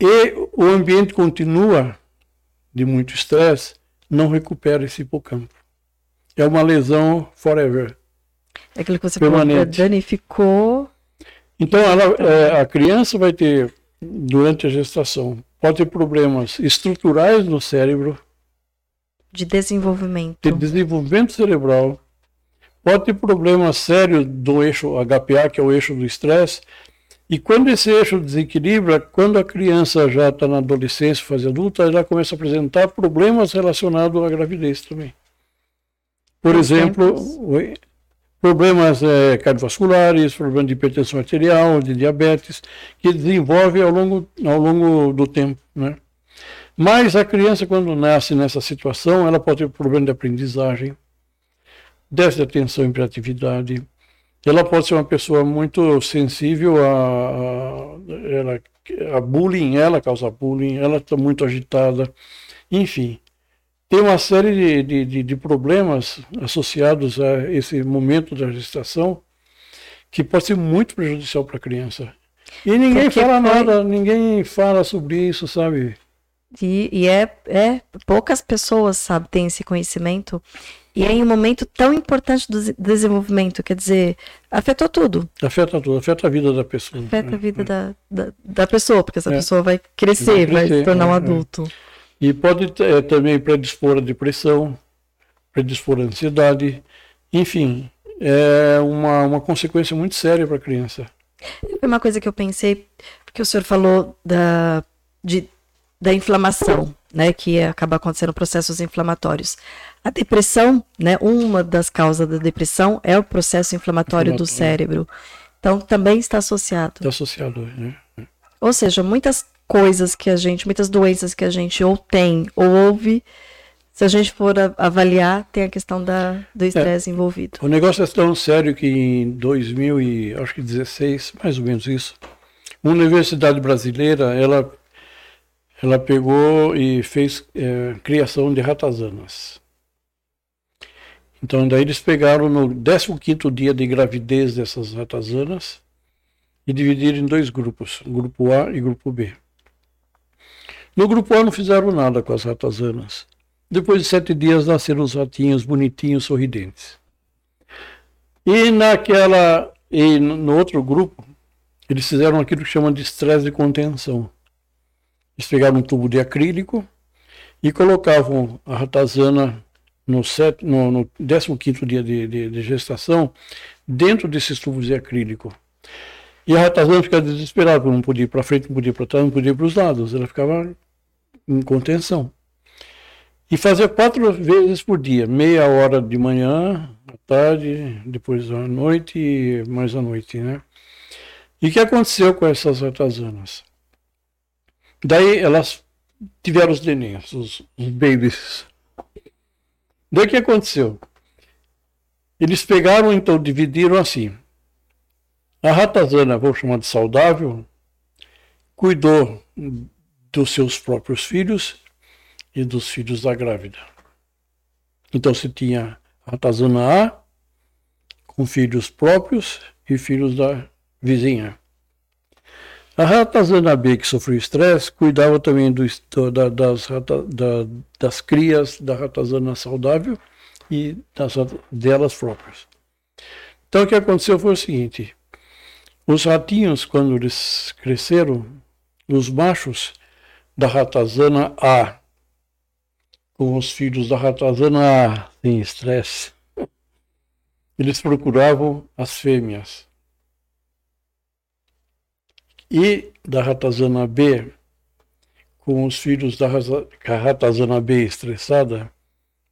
Speaker 3: e o ambiente continua de muito estresse, não recupera esse hipocampo. É uma lesão forever.
Speaker 1: É aquilo que você permanente. falou, danificou.
Speaker 3: Então, ela, é, a criança vai ter, durante a gestação, pode ter problemas estruturais no cérebro.
Speaker 1: De desenvolvimento.
Speaker 3: De desenvolvimento cerebral pode ter problema sério do eixo HPA, que é o eixo do estresse, e quando esse eixo desequilibra, quando a criança já está na adolescência, fase adulta, ela começa a apresentar problemas relacionados à gravidez também. Por exemplo, problemas é, cardiovasculares, problemas de hipertensão arterial, de diabetes, que desenvolve ao longo, ao longo do tempo. Né? Mas a criança, quando nasce nessa situação, ela pode ter problema de aprendizagem, déficit de atenção e hiperatividade. Ela pode ser uma pessoa muito sensível a, a, a bullying, ela causa bullying, ela está muito agitada, enfim. Tem uma série de, de, de, problemas associados a esse momento da gestação que pode ser muito prejudicial para a criança. E ninguém Porque fala foi... nada, ninguém fala sobre isso, sabe?
Speaker 1: E, e é, é, poucas pessoas, sabe, têm esse conhecimento. E é em um momento tão importante do desenvolvimento, quer dizer, afetou tudo.
Speaker 3: Afeta tudo, afeta a vida da pessoa.
Speaker 1: Afeta a vida é. da, da, da, pessoa, porque essa é. pessoa vai crescer, vai, crescer, vai se tornar um é, é.
Speaker 3: E pode é, também predispor a depressão, predispor a ansiedade, enfim, é uma, uma consequência muito séria para a criança.
Speaker 1: Foi uma coisa que eu pensei, porque o senhor falou da, de, da inflamação, né, que acaba acontecendo processos inflamatórios. A depressão, né, uma das causas da depressão é o processo inflamatório, inflamatório. do cérebro. Então, também está associado.
Speaker 3: Está associado, né?
Speaker 1: Ou seja, muitas coisas que a gente, muitas doenças que a gente ou tem ou ouve, se a gente for avaliar, tem a questão da, do estresse é, envolvido.
Speaker 3: O negócio é tão sério que em 2016, mais ou menos isso, uma universidade brasileira, ela, ela pegou e fez é, criação de ratazanas. Então, daí eles pegaram no 15º dia de gravidez dessas ratazanas e dividiram em dois grupos, grupo A e grupo B. No grupo A não fizeram nada com as ratazanas. Depois de sete dias nasceram os ratinhos bonitinhos, sorridentes. E naquela e no outro grupo, eles fizeram aquilo que chamam de estresse de contenção. Eles pegaram um tubo de acrílico e colocavam a ratazana no, set, no, no 15 dia de, de, de, gestação dentro desses tubos de acrílico. E a ratazana ficava desesperada, porque não podia ir para frente, não podia ir para trás, não podia ir para os lados. Ela ficava em contenção. E fazer quatro vezes por dia, meia hora de manhã, à tarde, depois à noite e mais à noite, né? E o que aconteceu com essas ratazanas? Daí elas tiveram os neninhos, os, os babies. Daí o que aconteceu? Eles pegaram, então, dividiram assim. A ratazana, vou chamar de saudável, cuidou dos seus próprios filhos e dos filhos da grávida. Então se tinha ratazana A com filhos próprios e filhos da vizinha. A ratazana B, que sofreu estresse, cuidava também do, da, das, da, das crias da ratazana saudável e das, delas próprias. Então o que aconteceu foi o seguinte: os ratinhos, quando eles cresceram, os machos da ratazana A com os filhos da ratazana em estresse. Eles procuravam as fêmeas. E da ratazana B, com os filhos da ratazana B estressada,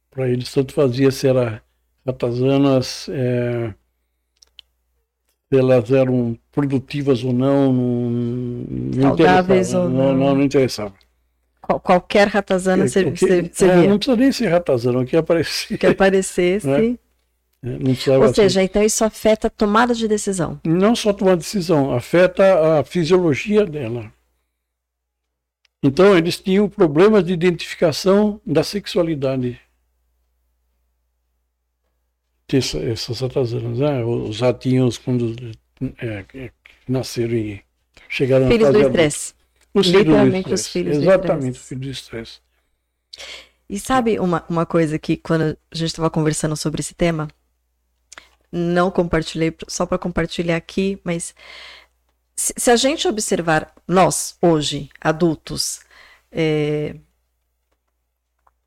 Speaker 3: para eles tanto fazia se era ratazanas, é, elas eram produtivas ou não, não,
Speaker 1: não Saudáveis ou não.
Speaker 3: Não, não, interessava.
Speaker 1: Qual, qualquer ratazana você,
Speaker 3: que, é, Não precisa nem ser ratazana, que aparecer.
Speaker 1: Que aparecesse. Né? É, Ou seja, então isso afeta a tomada de decisão.
Speaker 3: Não só tomar decisão, afeta a fisiologia dela. Então eles tinham problemas de identificação da sexualidade. Essa, essas ratazanas, né? os ratinhos quando é, nasceram e chegaram
Speaker 1: Filhos do estresse.
Speaker 3: Os Literalmente filhos os filhos Exatamente, os filhos do estresse.
Speaker 1: E sabe uma, uma coisa que quando a gente estava conversando sobre esse tema, não compartilhei só para compartilhar aqui, mas se, se, a gente observar nós hoje adultos é,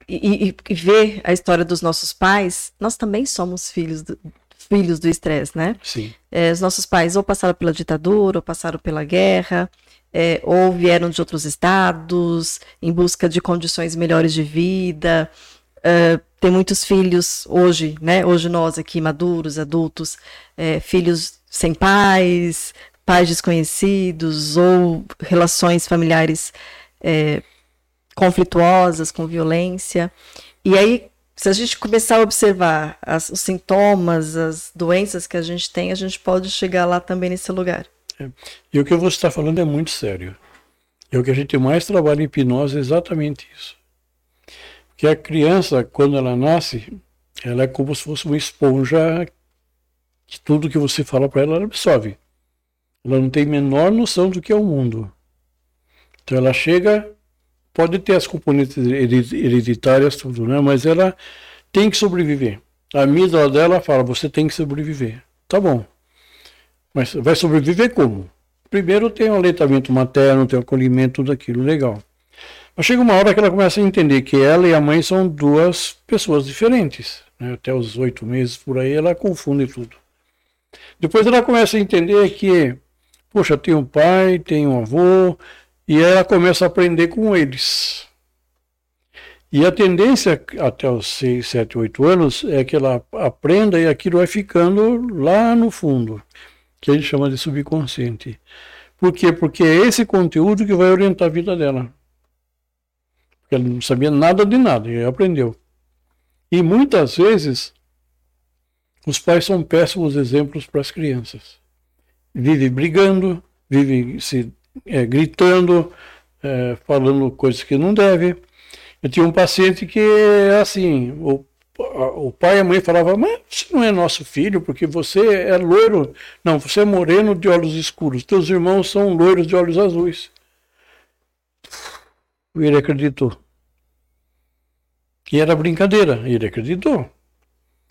Speaker 1: e, e, e, ver a história dos nossos pais, nós também somos filhos do, filhos do estresse, né?
Speaker 3: Sim.
Speaker 1: É, os nossos pais ou passaram pela ditadura, ou passaram pela guerra, é, ou vieram de outros estados em busca de condições melhores de vida. Uh, tem muitos filhos hoje, né? Hoje nós aqui, maduros, adultos, é, filhos sem pais, pais desconhecidos ou relações familiares é, conflituosas, com violência. E aí, se a gente começar a observar as, os sintomas, as doenças que a gente tem, a gente pode chegar lá também nesse lugar.
Speaker 3: É. E o que você está falando é muito sério. E o que a gente mais trabalha em hipnose é exatamente isso. Porque a criança, quando ela nasce, ela é como se fosse uma esponja que tudo que você fala para ela, ela absorve. Ela não tem menor noção do que é o mundo. Então ela chega, pode ter as componentes hereditárias, tudo, né? Mas ela tem que sobreviver. A amígdala dela fala, você tem que sobreviver. Tá bom. Mas vai sobreviver como? Primeiro tem o aleitamento materno, tem o acolhimento, tudo aquilo, legal. Mas chega uma hora que ela começa a entender que ela e a mãe são duas pessoas diferentes. Né? Até os oito meses por aí ela confunde tudo. Depois ela começa a entender que, poxa, tem um pai, tem um avô, e ela começa a aprender com eles. E a tendência até os 6, 7, 8 anos é que ela aprenda e aquilo vai ficando lá no fundo que a gente chama de subconsciente. Por quê? Porque é esse conteúdo que vai orientar a vida dela. Porque ela não sabia nada de nada, e aprendeu. E muitas vezes os pais são péssimos exemplos para as crianças. Vivem brigando, vivem se é, gritando, é, falando coisas que não deve. Eu tinha um paciente que, assim, o, o pai e a mãe falavam, mas você não é nosso filho, porque você é loiro. Não, você é moreno de olhos escuros. Teus irmãos são loiros de olhos azuis. Ele acreditou. E era brincadeira, ele acreditou.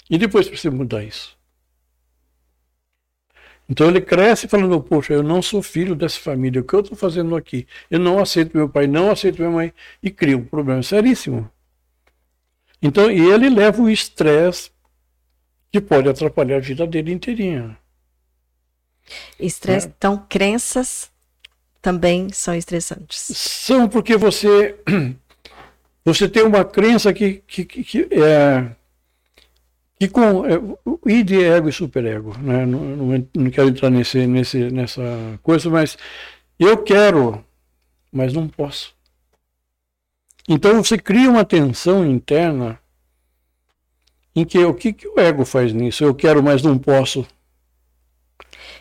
Speaker 3: E depois precisa mudar isso. Então ele cresce falando, poxa, eu não sou filho dessa família, o que eu estou fazendo aqui? Eu não aceito meu pai, não aceito minha mãe, e cria um problema seríssimo. Então, e ele leva o estresse que pode atrapalhar a vida dele inteirinha.
Speaker 1: Estresse, é. então, crenças também são estressantes.
Speaker 3: São porque você você tem uma crença que, que, que, que é que com é, o id, ego e superego, né? Não, não, não, quero entrar nesse, nesse, nessa coisa, mas eu quero, mas não posso. Então você cria uma tensão interna em que o que, que o ego faz nisso? Eu quero, mas não posso.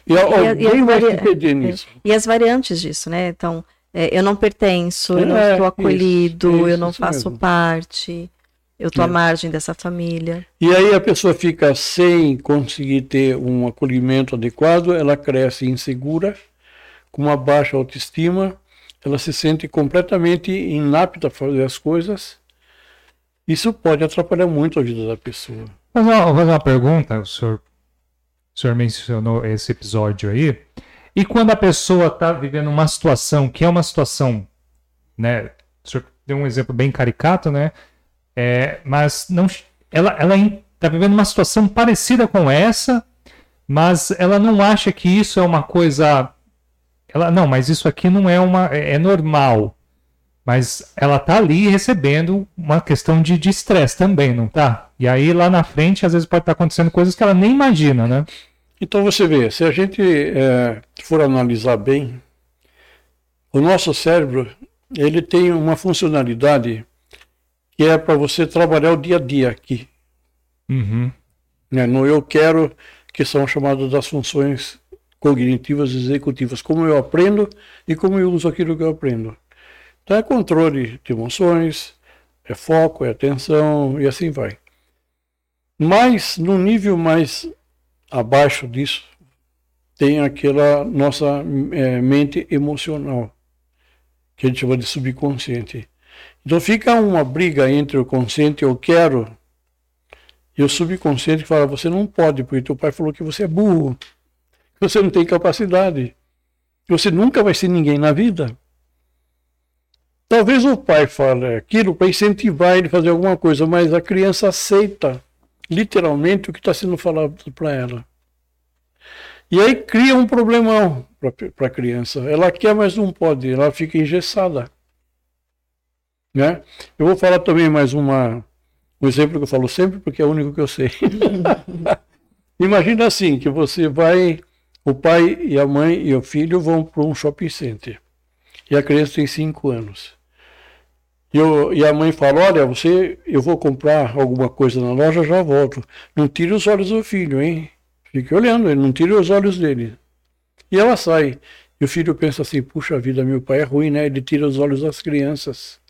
Speaker 1: E, e alguém e vai se perder nisso. E as variantes disso, né? Então, é, eu não pertenço, é, eu não é, estou acolhido, isso, isso, eu não faço mesmo. parte. Eu estou à é. margem dessa família.
Speaker 3: E aí a pessoa fica sem conseguir ter um acolhimento adequado, ela cresce insegura, com uma baixa autoestima, ela se sente completamente inapta a fazer as coisas. Isso pode atrapalhar muito a vida da pessoa.
Speaker 2: Mas vou fazer uma pergunta, o senhor, o senhor mencionou esse episódio aí. E quando a pessoa está vivendo uma situação que é uma situação, né? O senhor deu um exemplo bem caricato, né? É, mas não, ela está vivendo uma situação parecida com essa, mas ela não acha que isso é uma coisa. Ela não, mas isso aqui não é uma é, é normal. Mas ela tá ali recebendo uma questão de estresse também, não tá? E aí lá na frente às vezes pode estar tá acontecendo coisas que ela nem imagina, né?
Speaker 3: Então você vê, se a gente é, for analisar bem, o nosso cérebro ele tem uma funcionalidade que é para você trabalhar o dia a dia aqui.
Speaker 2: Uhum.
Speaker 3: Né? No eu quero, que são chamadas das funções cognitivas executivas, como eu aprendo e como eu uso aquilo que eu aprendo. Então é controle de emoções, é foco, é atenção e assim vai. Mas no nível mais abaixo disso tem aquela nossa é, mente emocional, que a gente chama de subconsciente. Então fica uma briga entre o consciente, eu quero, e o subconsciente que fala, você não pode, porque teu pai falou que você é burro, que você não tem capacidade, que você nunca vai ser ninguém na vida. Talvez o pai fale aquilo para incentivar ele a fazer alguma coisa, mas a criança aceita literalmente o que está sendo falado para ela. E aí cria um problemão para a criança. Ela quer, mas não pode, ela fica engessada. Né? Eu vou falar também mais uma, um exemplo que eu falo sempre, porque é o único que eu sei. Imagina assim, que você vai, o pai e a mãe e o filho vão para um shopping center. E a criança tem 5 anos. E, eu, e, a mãe fala, olha, você, eu vou comprar alguma coisa na loja, já volto. Não tire os olhos do filho, hein? Fique olhando, ele não tire os olhos dele. E ela sai. E o filho pensa assim, puxa vida, meu pai é ruim, né? Ele tira os olhos das crianças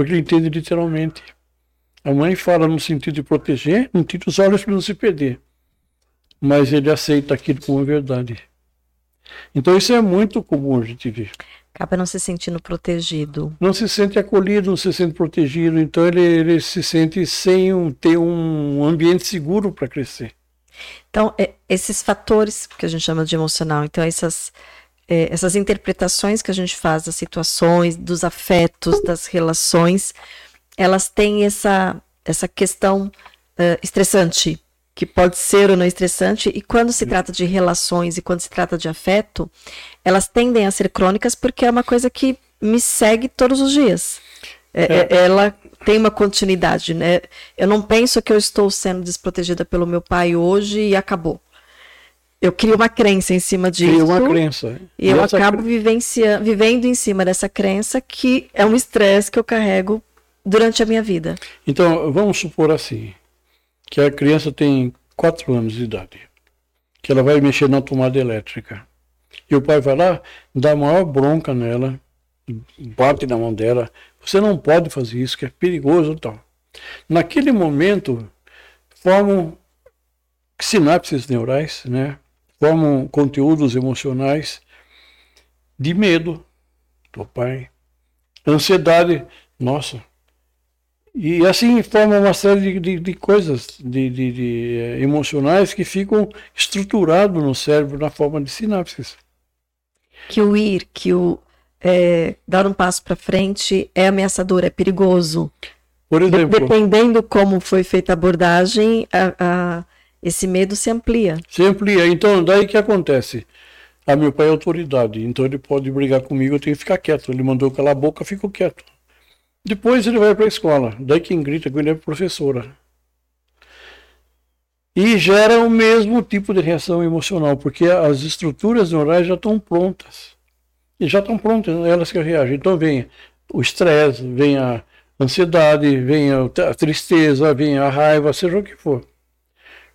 Speaker 3: porque ele entende literalmente. A mãe fala no sentido de proteger, não tira os olhos para não se perder. Mas ele aceita aquilo como verdade. Então isso é muito comum a gente ver.
Speaker 1: Acaba não se sentindo protegido.
Speaker 3: Não se sente acolhido, não se sente protegido. Então ele, ele se sente sem um, ter um ambiente seguro para crescer.
Speaker 1: Então, é, esses fatores que a gente chama de emocional, então essas é, essas interpretações que a gente faz das situações, dos afetos, das relações, elas têm essa, essa questão uh, estressante, que pode ser ou não estressante, e quando se trata de relações e quando se trata de afeto, elas tendem a ser crônicas porque é uma coisa que me segue todos os dias. É, é. é ela tem uma continuidade, né? Eu não penso que eu estou sendo desprotegida pelo meu pai hoje e acabou eu crio uma crença em cima disso. Crio
Speaker 3: uma crença.
Speaker 1: E, eu acabo cre... vivenciando, vivendo em cima dessa crença que é um estresse que eu carrego durante a minha vida.
Speaker 3: Então, vamos supor assim, que a criança tem 4 anos de idade, que ela vai mexer na tomada elétrica. E o pai vai lá, dá a maior bronca nela, bate na mão dela. Você não pode fazer isso, que é perigoso e tal. Naquele momento, formam sinapses neurais, né? Formam conteúdos emocionais de medo do pai, ansiedade, nossa. E assim forma uma série de, de, de coisas de, de, eh, emocionais que ficam estruturados no cérebro na forma de sinapses.
Speaker 1: Que o ir, que o é, dar um passo para frente é ameaçador, é perigoso.
Speaker 3: Por exemplo,
Speaker 1: dependendo como foi feita a abordagem, a, a, esse medo se amplia.
Speaker 3: Se amplia. Então, daí que acontece? Ah, meu pai é autoridade, então ele pode brigar comigo, eu tenho que ficar quieto. Ele mandou calar a boca, fico quieto. Depois ele vai para a escola, daí quem grita com ele é a professora. E gera o mesmo tipo de reação emocional, porque as estruturas neurais já estão prontas. E já estão prontas, elas que reagem. Então vem o estresse, vem a ansiedade, vem a tristeza, vem a raiva, seja o que for.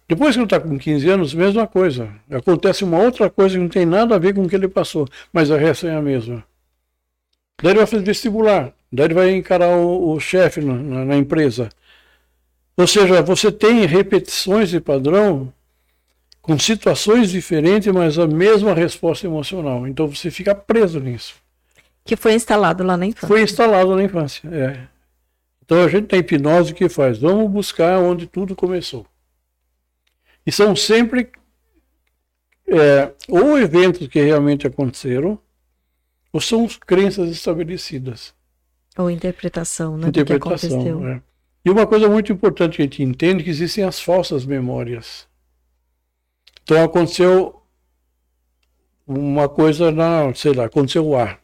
Speaker 3: Depois que ele está com 15 anos, mesma coisa. Acontece uma outra coisa que não tem nada a ver com o que ele passou, mas a reação é a mesma. Daí ele vai fazer vestibular, daí ele vai encarar o, o chefe na, na, na empresa. Ou seja, você tem repetições de padrão com situações diferentes, mas a mesma resposta emocional. Então você fica preso nisso.
Speaker 1: Que foi instalado lá na infância.
Speaker 3: Foi instalado na infância, é. Então a gente tem hipnose que faz? Vamos buscar onde tudo começou. E são sempre é, ou eventos que realmente aconteceram, ou são crenças estabelecidas.
Speaker 1: Ou interpretação, né, interpretação, do que aconteceu. É.
Speaker 3: E uma coisa muito importante que a gente entende é que existem as falsas memórias. Então aconteceu uma coisa na, sei lá, aconteceu o A.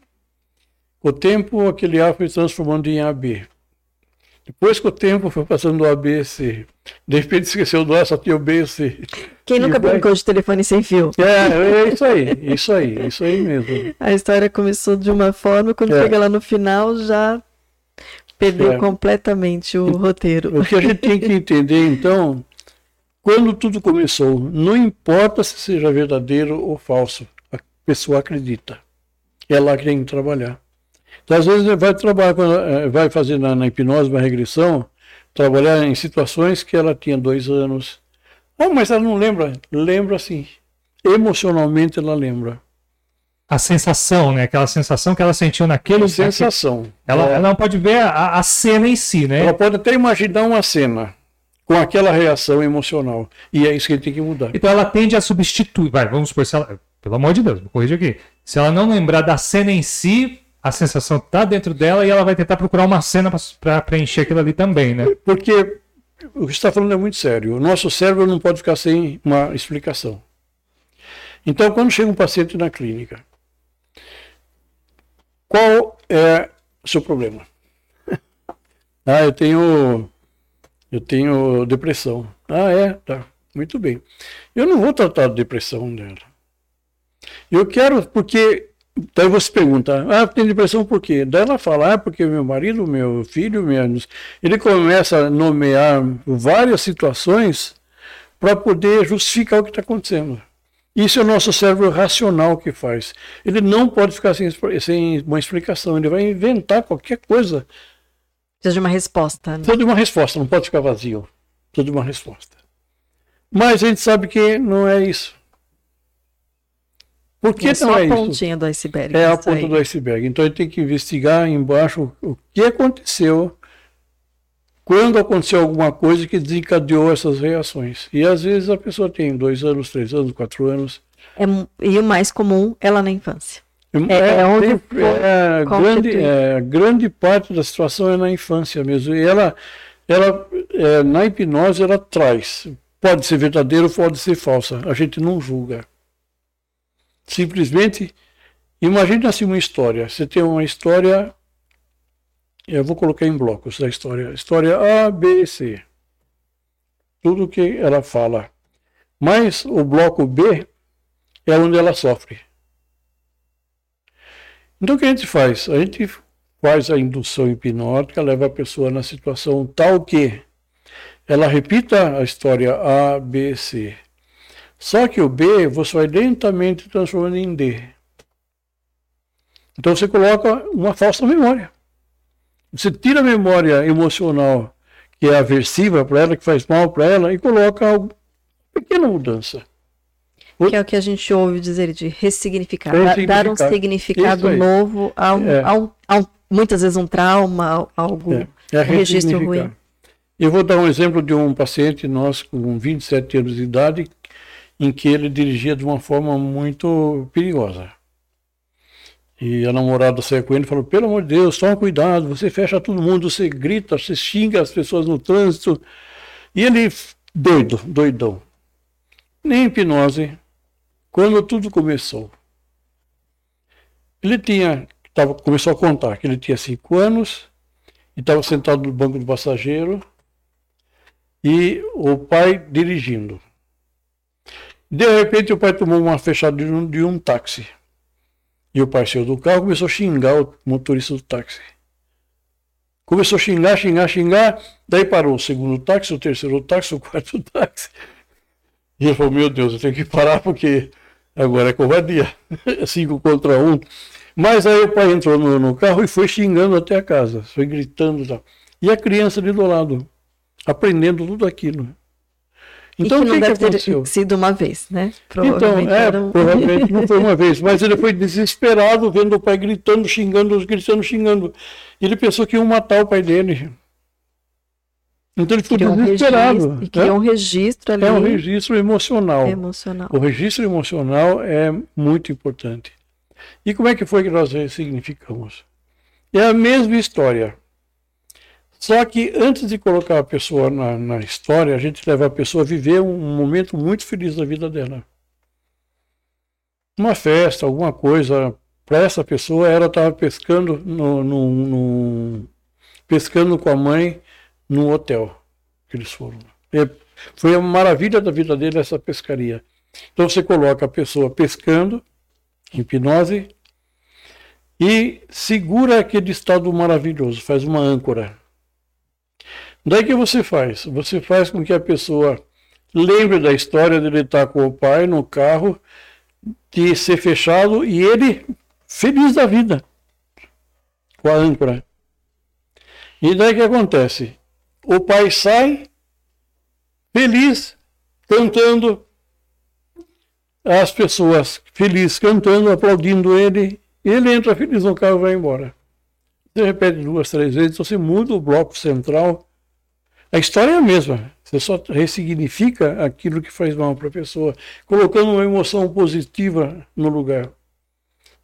Speaker 3: Com o tempo, aquele A foi transformando em AB. Depois que o tempo foi passando do A, B, C. De repente esqueceu do A, só tinha o B e C.
Speaker 1: Quem nunca vai... brincou de telefone sem fio?
Speaker 3: É, é isso aí, isso aí, isso aí mesmo.
Speaker 1: A história começou de uma forma, quando é. chega lá no final já perdeu é. completamente o roteiro.
Speaker 3: O que a gente tem que entender, então, quando tudo começou, não importa se seja verdadeiro ou falso, a pessoa acredita. É lá que tem que trabalhar. Então, às vezes, vai trabalhar, eh, vai fazer na, na hipnose uma regressão, trabalhar em situações que ela tinha dois anos. Ah, mas ela não lembra? Lembra sim. Emocionalmente ela lembra.
Speaker 2: A sensação, né? Aquela sensação que ela sentiu naquele. A
Speaker 3: sensação.
Speaker 2: Ela, é. ela não pode ver a, a, cena em si, né?
Speaker 3: Ela pode até imaginar uma cena com aquela reação emocional. E é isso que ele tem que mudar.
Speaker 2: Então ela tende a substituir. Vai, vamos supor, se ela, pelo amor de Deus, me corrija aqui. Se ela não lembrar da cena em si, a sensação está dentro dela e ela vai tentar procurar uma cena para preencher aquilo ali também, né?
Speaker 3: Porque o que está falando é muito sério. O nosso cérebro não pode ficar sem uma explicação. Então, quando chega um paciente na clínica, qual é o seu problema? ah, eu tenho, eu tenho depressão. Ah, é, tá, muito bem. Eu não vou tratar a depressão dela. Eu quero, porque Daí você pergunta, ah, tem depressão por quê? Daí ela fala, ah, porque meu marido, meu filho, menos. Ele começa a nomear várias situações para poder justificar o que está acontecendo. Isso é o nosso cérebro racional que faz. Ele não pode ficar sem, sem uma explicação, ele vai inventar qualquer coisa.
Speaker 1: Precisa de uma resposta. Né?
Speaker 3: Precisa de uma resposta, não pode ficar vazio. Precisa de uma resposta. Mas a gente sabe que não é isso. Por que é
Speaker 1: não é isso? a pontinha do iceberg.
Speaker 3: É a ponta aí. do iceberg. Então ele tem que investigar embaixo o que aconteceu, quando aconteceu alguma coisa que desencadeou essas reações. E às vezes a pessoa tem dois anos, três anos, quatro anos.
Speaker 1: É, e o mais comum é lá na infância.
Speaker 3: É, é, é onde tem, é, grande, é, grande parte da situação é na infância mesmo. E ela, ela é, na hipnose, ela traz. Pode ser verdadeiro, pode ser falsa. A gente não julga. Simplesmente, imagine assim uma história. Você tem uma história, eu vou colocar em blocos da história. História A, B, C. Tudo que ela fala. Mas o bloco B é onde ela sofre. Então o que a gente faz? A gente faz a indução hipnótica, leva a pessoa na situação tal que ela repita a história A, B, C. Só que o B você vai lentamente transformando em D. Então você coloca uma falsa memória. Você tira a memória emocional que é aversiva para ela, que faz mal para ela, e coloca uma pequena mudança.
Speaker 1: Que é o que a gente ouve dizer de ressignificar, ressignificar. dar um significado novo a, um, é. a, um, a um, muitas vezes um trauma, algo, é. É um registro ruim.
Speaker 3: Eu vou dar um exemplo de um paciente nosso com 27 anos de idade, em que ele dirigia de uma forma muito perigosa. E a namorada saiu com ele e falou: pelo amor de Deus, toma cuidado, você fecha todo mundo, você grita, você xinga as pessoas no trânsito. E ele, doido, doidão. Nem hipnose, quando tudo começou. Ele tinha, tava, começou a contar que ele tinha cinco anos e estava sentado no banco do passageiro e o pai dirigindo. De repente o pai tomou uma fechada de um, de um táxi. E o parceiro do carro começou a xingar o motorista do táxi. Começou a xingar, xingar, xingar. Daí parou o segundo táxi, o terceiro táxi, o quarto táxi. E ele falou: Meu Deus, eu tenho que parar porque agora é covardia. Cinco contra um. Mas aí o pai entrou no, no, carro e foi xingando até a casa. Foi gritando. Tá. E a criança ali do lado, aprendendo tudo aquilo.
Speaker 1: Então, e que não que deve que ter sido uma vez, né?
Speaker 3: Então, é, provavelmente não foi uma vez, mas ele foi desesperado vendo o pai gritando, xingando, gritando, xingando. Ele pensou que iam matar o pai dele. Então ele ficou criou desesperado.
Speaker 1: Um registro, né? um registro ali.
Speaker 3: É um registro emocional.
Speaker 1: emocional.
Speaker 3: O registro emocional é muito importante. E como é que foi que nós ressignificamos? É a mesma história. Só que antes de colocar a pessoa na, na, história, a gente leva a pessoa a viver um, momento muito feliz da vida dela. Uma festa, alguma coisa. Para essa pessoa, ela estava pescando no, no, no, pescando com a mãe num hotel que eles foram. E foi a maravilha da vida dele essa pescaria. Então você coloca a pessoa pescando, hipnose, e segura aquele estado maravilhoso, faz uma âncora. Daí que você faz? Você faz com que a pessoa lembre da história dele estar com o pai no carro, de ser fechado e ele feliz da vida com a âncora. E daí que acontece? O pai sai feliz, cantando, as pessoas felizes cantando, aplaudindo ele, ele entra feliz no carro e vai embora. Você repete duas, três vezes, você muda o bloco central a história é a mesma. Você só ressignifica aquilo que faz mal para a pessoa, colocando uma emoção positiva no lugar.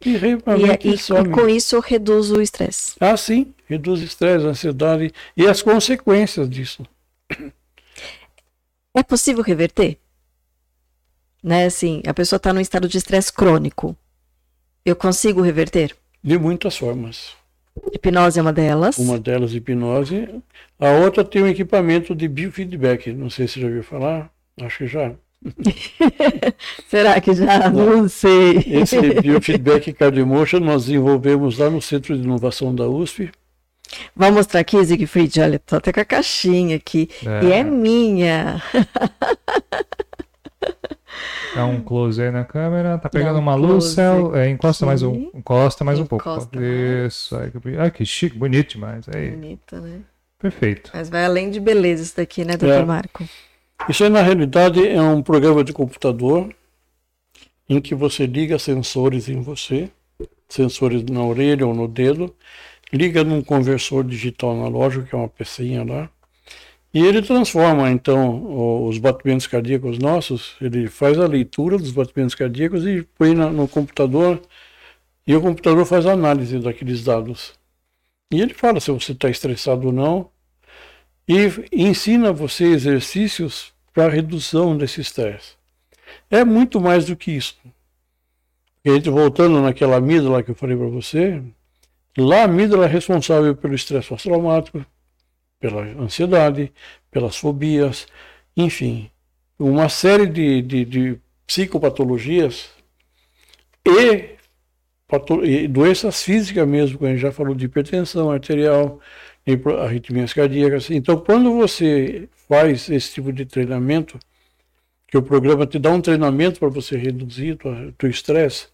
Speaker 1: E, e, e com isso reduz o estresse.
Speaker 3: Ah, sim, reduz o estresse, a ansiedade e as consequências disso.
Speaker 1: É possível reverter? Né, assim, a pessoa está num estado de estresse crônico. Eu consigo reverter?
Speaker 3: De muitas formas.
Speaker 1: Hipnose é uma delas.
Speaker 3: Uma delas, hipnose. A outra tem um equipamento de biofeedback. Não sei se já ouviu falar. Acho que já.
Speaker 1: Será que já? Não, Não sei.
Speaker 3: Esse biofeedback cardiomotion nós desenvolvemos lá no Centro de Inovação da USP.
Speaker 1: Vamos mostrar aqui, Siegfried. Olha, tô até com a caixinha aqui. É. E é minha.
Speaker 2: Dá um close aí na câmera. Tá pegando um uma luz, céu. É, encosta mais um. Encosta mais encosta um pouco. Mais. Isso. Ai, que, ai, que chique, bonito demais. Aí.
Speaker 1: Bonito, né?
Speaker 2: Perfeito.
Speaker 1: Mas vai além de beleza isso daqui, né, doutor é. Marco?
Speaker 3: Isso aí, na realidade, é um programa de computador em que você liga sensores em você, sensores na orelha ou no dedo, liga num conversor digital analógico, que é uma pecinha lá, e ele transforma, então, os batimentos cardíacos nossos, ele faz a leitura dos batimentos cardíacos e põe no computador, e o computador faz a análise daqueles dados. E ele fala se você está estressado ou não, e ensina você exercícios para redução desse estresse. É muito mais do que isso. gente, voltando naquela amígdala que eu falei para você, lá a amígdala é responsável pelo estresse pós-traumático, pela ansiedade, pelas fobias, enfim, uma série de, de, de psicopatologias e doenças físicas mesmo, a gente já falou de hipertensão arterial, arritmias cardíacas. Então, quando você faz esse tipo de treinamento, que o programa te dá um treinamento para você reduzir o estresse,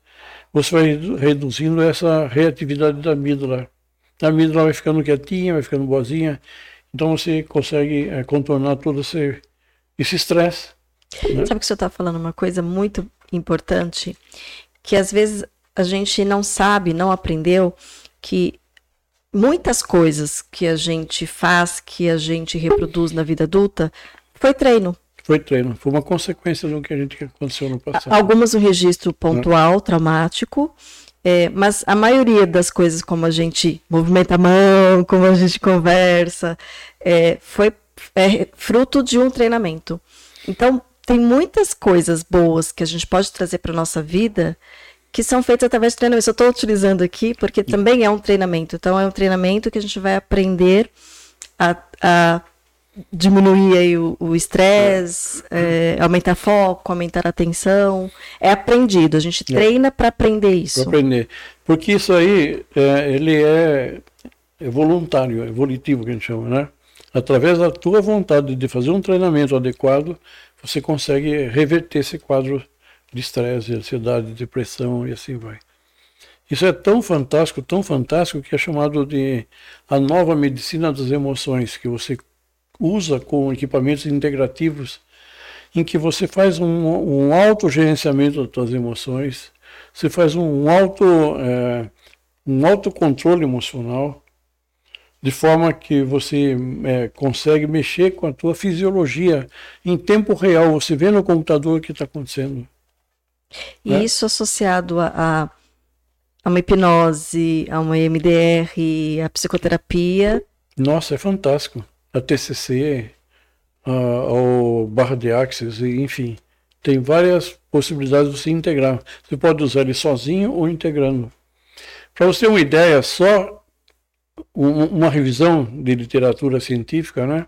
Speaker 3: você vai reduzindo essa reatividade da amígdala. A amígdala vai ficando quietinha, vai ficando boazinha, então você consegue é, contornar todo esse estresse.
Speaker 1: Né? Sabe que o senhor está falando uma coisa muito importante, que às vezes a gente não sabe, não aprendeu, que muitas coisas que a gente faz, que a gente reproduz na vida adulta, foi treino.
Speaker 3: Foi treino, foi uma consequência do que a gente aconteceu no passado.
Speaker 1: Algumas um registro pontual, traumático, é, mas a maioria das coisas, como a gente movimenta a mão, como a gente conversa, é, foi é, fruto de um treinamento. Então, tem muitas coisas boas que a gente pode trazer para nossa vida que são feitas através de treinamento. Eu estou utilizando aqui porque também é um treinamento. Então, é um treinamento que a gente vai aprender a, a diminuir aí o estresse, é. é, aumentar foco, aumentar a atenção. É aprendido, a gente é. treina para aprender isso.
Speaker 3: Para aprender. Porque isso aí, é, ele é, é voluntário, é volitivo que a gente chama, né? Através da tua vontade de fazer um treinamento adequado, você consegue reverter esse quadro de estresse, de ansiedade, de depressão e assim vai. Isso é tão fantástico, tão fantástico que é chamado de a nova medicina das emoções, que você usa com equipamentos integrativos em que você faz um, um autogerenciamento das suas emoções, você faz um auto é, um autocontrole emocional, de forma que você é, consegue mexer com a tua fisiologia em tempo real, você vê no computador o que está acontecendo.
Speaker 1: E né? isso associado a, a, a, uma hipnose, a uma MDR, a psicoterapia.
Speaker 3: Nossa, é fantástico a TCC, a, ao barra de Axis, enfim. Tem várias possibilidades de você integrar. Você pode usar ele sozinho ou integrando. Para você ter uma ideia, só uma revisão de literatura científica, né?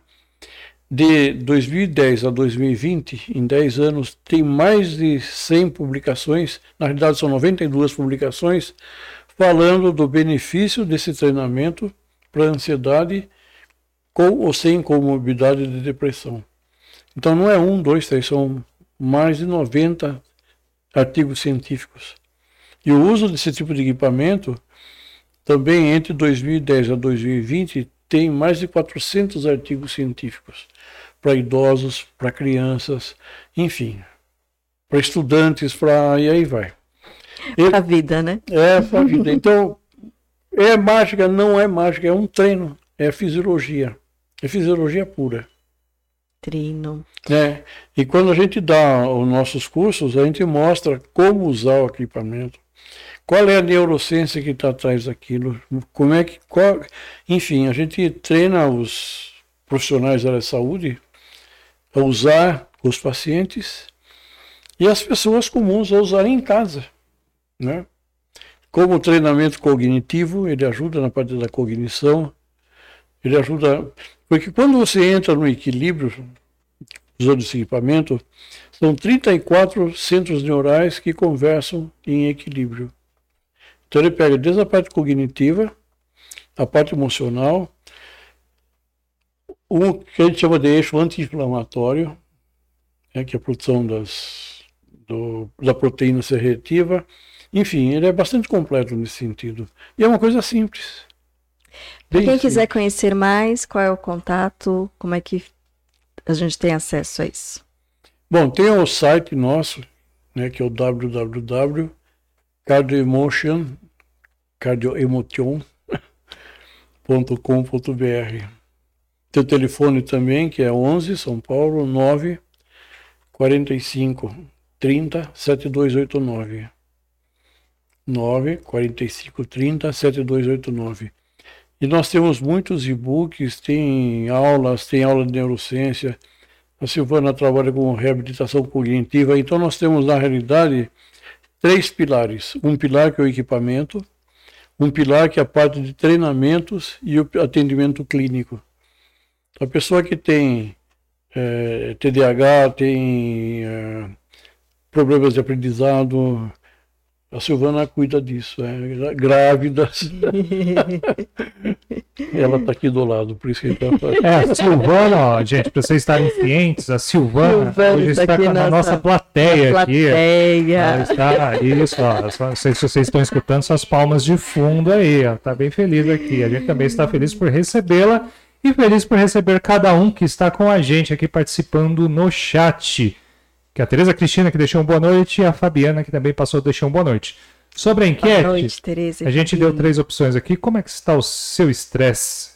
Speaker 3: De 2010 a 2020, em 10 anos, tem mais de 100 publicações, na realidade são 92 publicações, falando do benefício desse treinamento para ansiedade com ou sem comorbidade de depressão. Então não é um, dois, três, são mais de 90 artigos científicos. E o uso desse tipo de equipamento, também entre 2010 a 2020, tem mais de 400 artigos científicos para idosos, para crianças, enfim, para estudantes, para e aí vai.
Speaker 1: Para a vida, né?
Speaker 3: É, para a vida. Então, é mágica, não é mágica, é um treino, é fisiologia. É fisiologia pura.
Speaker 1: Treino.
Speaker 3: É. E quando a gente dá os nossos cursos, a gente mostra como usar o equipamento. Qual é a neurociência que está atrás daquilo? Como é que. Qual, enfim, a gente treina os profissionais da saúde a usar os pacientes e as pessoas comuns a usarem em casa. Né? Como treinamento cognitivo, ele ajuda na parte da cognição, ele ajuda. Porque quando você entra no equilíbrio, usando esse equipamento, são 34 centros neurais que conversam em equilíbrio. Então ele pega desde a parte cognitiva, a parte emocional, o que a gente chama de eixo anti-inflamatório, né, que é a produção das, do, da proteína C reativa. Enfim, ele é bastante completo nesse sentido. E é uma coisa simples.
Speaker 1: Para quem quiser conhecer mais, qual é o contato? Como é que a gente tem acesso a isso?
Speaker 3: Bom, tem o site nosso, né, que é o www.cardioemotion, cardioemotion.com.br. Tem o telefone também, que é 11 São Paulo 9 45 30 7289. 9 45 30 7289. E nós temos muitos e-books, tem aulas, tem aula de neurociência. A Silvana trabalha com reabilitação cognitiva. Então nós temos, na realidade, três pilares. Um pilar que é o equipamento, um pilar que é a parte de treinamentos e o atendimento clínico. A pessoa que tem é, TDAH, tem é, problemas de aprendizado, A Silvana cuida disso, é grávida. Ela está aqui do lado, por isso que ele está
Speaker 2: fazendo. É, a Silvana, ó, gente, para vocês estarem cientes, a Silvana, Silvana hoje está, na nossa plateia, plateia. aqui. Ela está, isso, ó, não sei se vocês estão escutando suas palmas de fundo aí, ó, está bem feliz aqui. A gente também está feliz por recebê-la e feliz por receber cada um que está com a gente aqui participando no chat que a Tereza Cristina que deixou um boa noite e a Fabiana que também passou deixou um boa noite. Sobre a enquete, noite, Tereza a gente deu três opções aqui. Como é que está o seu estresse?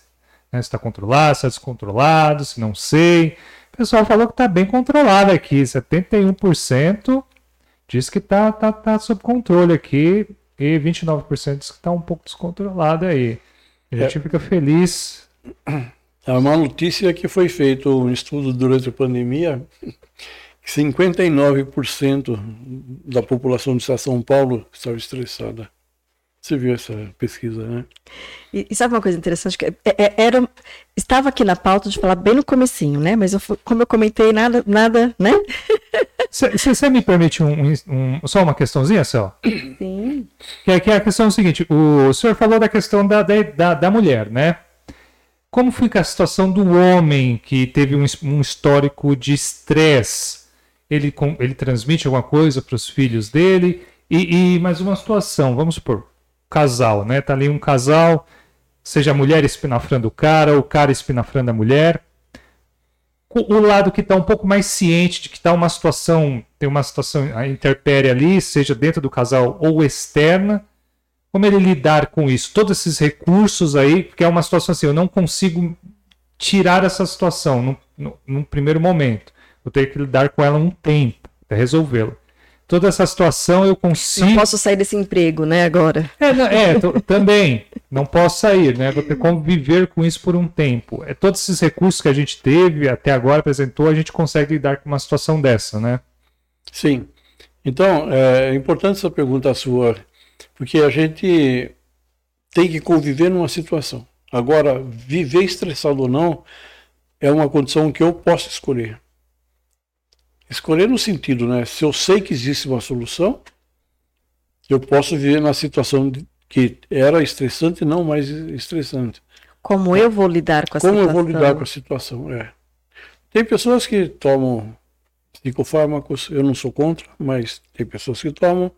Speaker 2: Né, se está controlado, se está descontrolado, se não sei. O pessoal falou que está bem controlado aqui. 71% diz que está tá, tá sob controle aqui e 29% diz que está um pouco descontrolado aí. A gente é. fica feliz.
Speaker 3: É uma notícia que foi feito um estudo durante a pandemia 59% da população de São Paulo estava estressada. Você viu essa pesquisa, né?
Speaker 1: E, e sabe uma coisa interessante? Que é, é, era, estava aqui na pauta de falar bem no comecinho, né? Mas eu, como eu comentei, nada, nada, né?
Speaker 2: Você me permite um, um, só uma questãozinha, só? Sim. Que é, que é a questão seguinte: o senhor falou da questão da, da, da mulher, né? Como fica a situação do homem que teve um, um histórico de estresse? Ele, ele transmite alguma coisa para os filhos dele. E, e mais uma situação, vamos supor, casal, né? Tá ali um casal, seja a mulher espinafrando o cara, ou o cara espinafrando a mulher. O lado que está um pouco mais ciente de que está uma situação, tem uma situação a interpérie ali, seja dentro do casal ou externa, como ele lidar com isso? Todos esses recursos aí, porque é uma situação assim, eu não consigo tirar essa situação num primeiro momento. Vou ter que lidar com ela um tempo até resolvê-la. Toda essa situação eu consigo.
Speaker 1: Não posso sair desse emprego, né, agora?
Speaker 2: É, não, é também. Não posso sair, né? Vou ter que conviver com isso por um tempo. É, todos esses recursos que a gente teve até agora, apresentou, a gente consegue lidar com uma situação dessa, né?
Speaker 3: Sim. Então, é importante essa pergunta sua, porque a gente tem que conviver numa situação. Agora, viver estressado ou não é uma condição que eu posso escolher. Escolher no sentido, né? Se eu sei que existe uma solução, eu posso viver na situação que era estressante e não mais estressante.
Speaker 1: Como eu vou lidar com a
Speaker 3: Como
Speaker 1: situação?
Speaker 3: Como eu vou lidar com a situação, é. Tem pessoas que tomam psicofármacos, eu não sou contra, mas tem pessoas que tomam.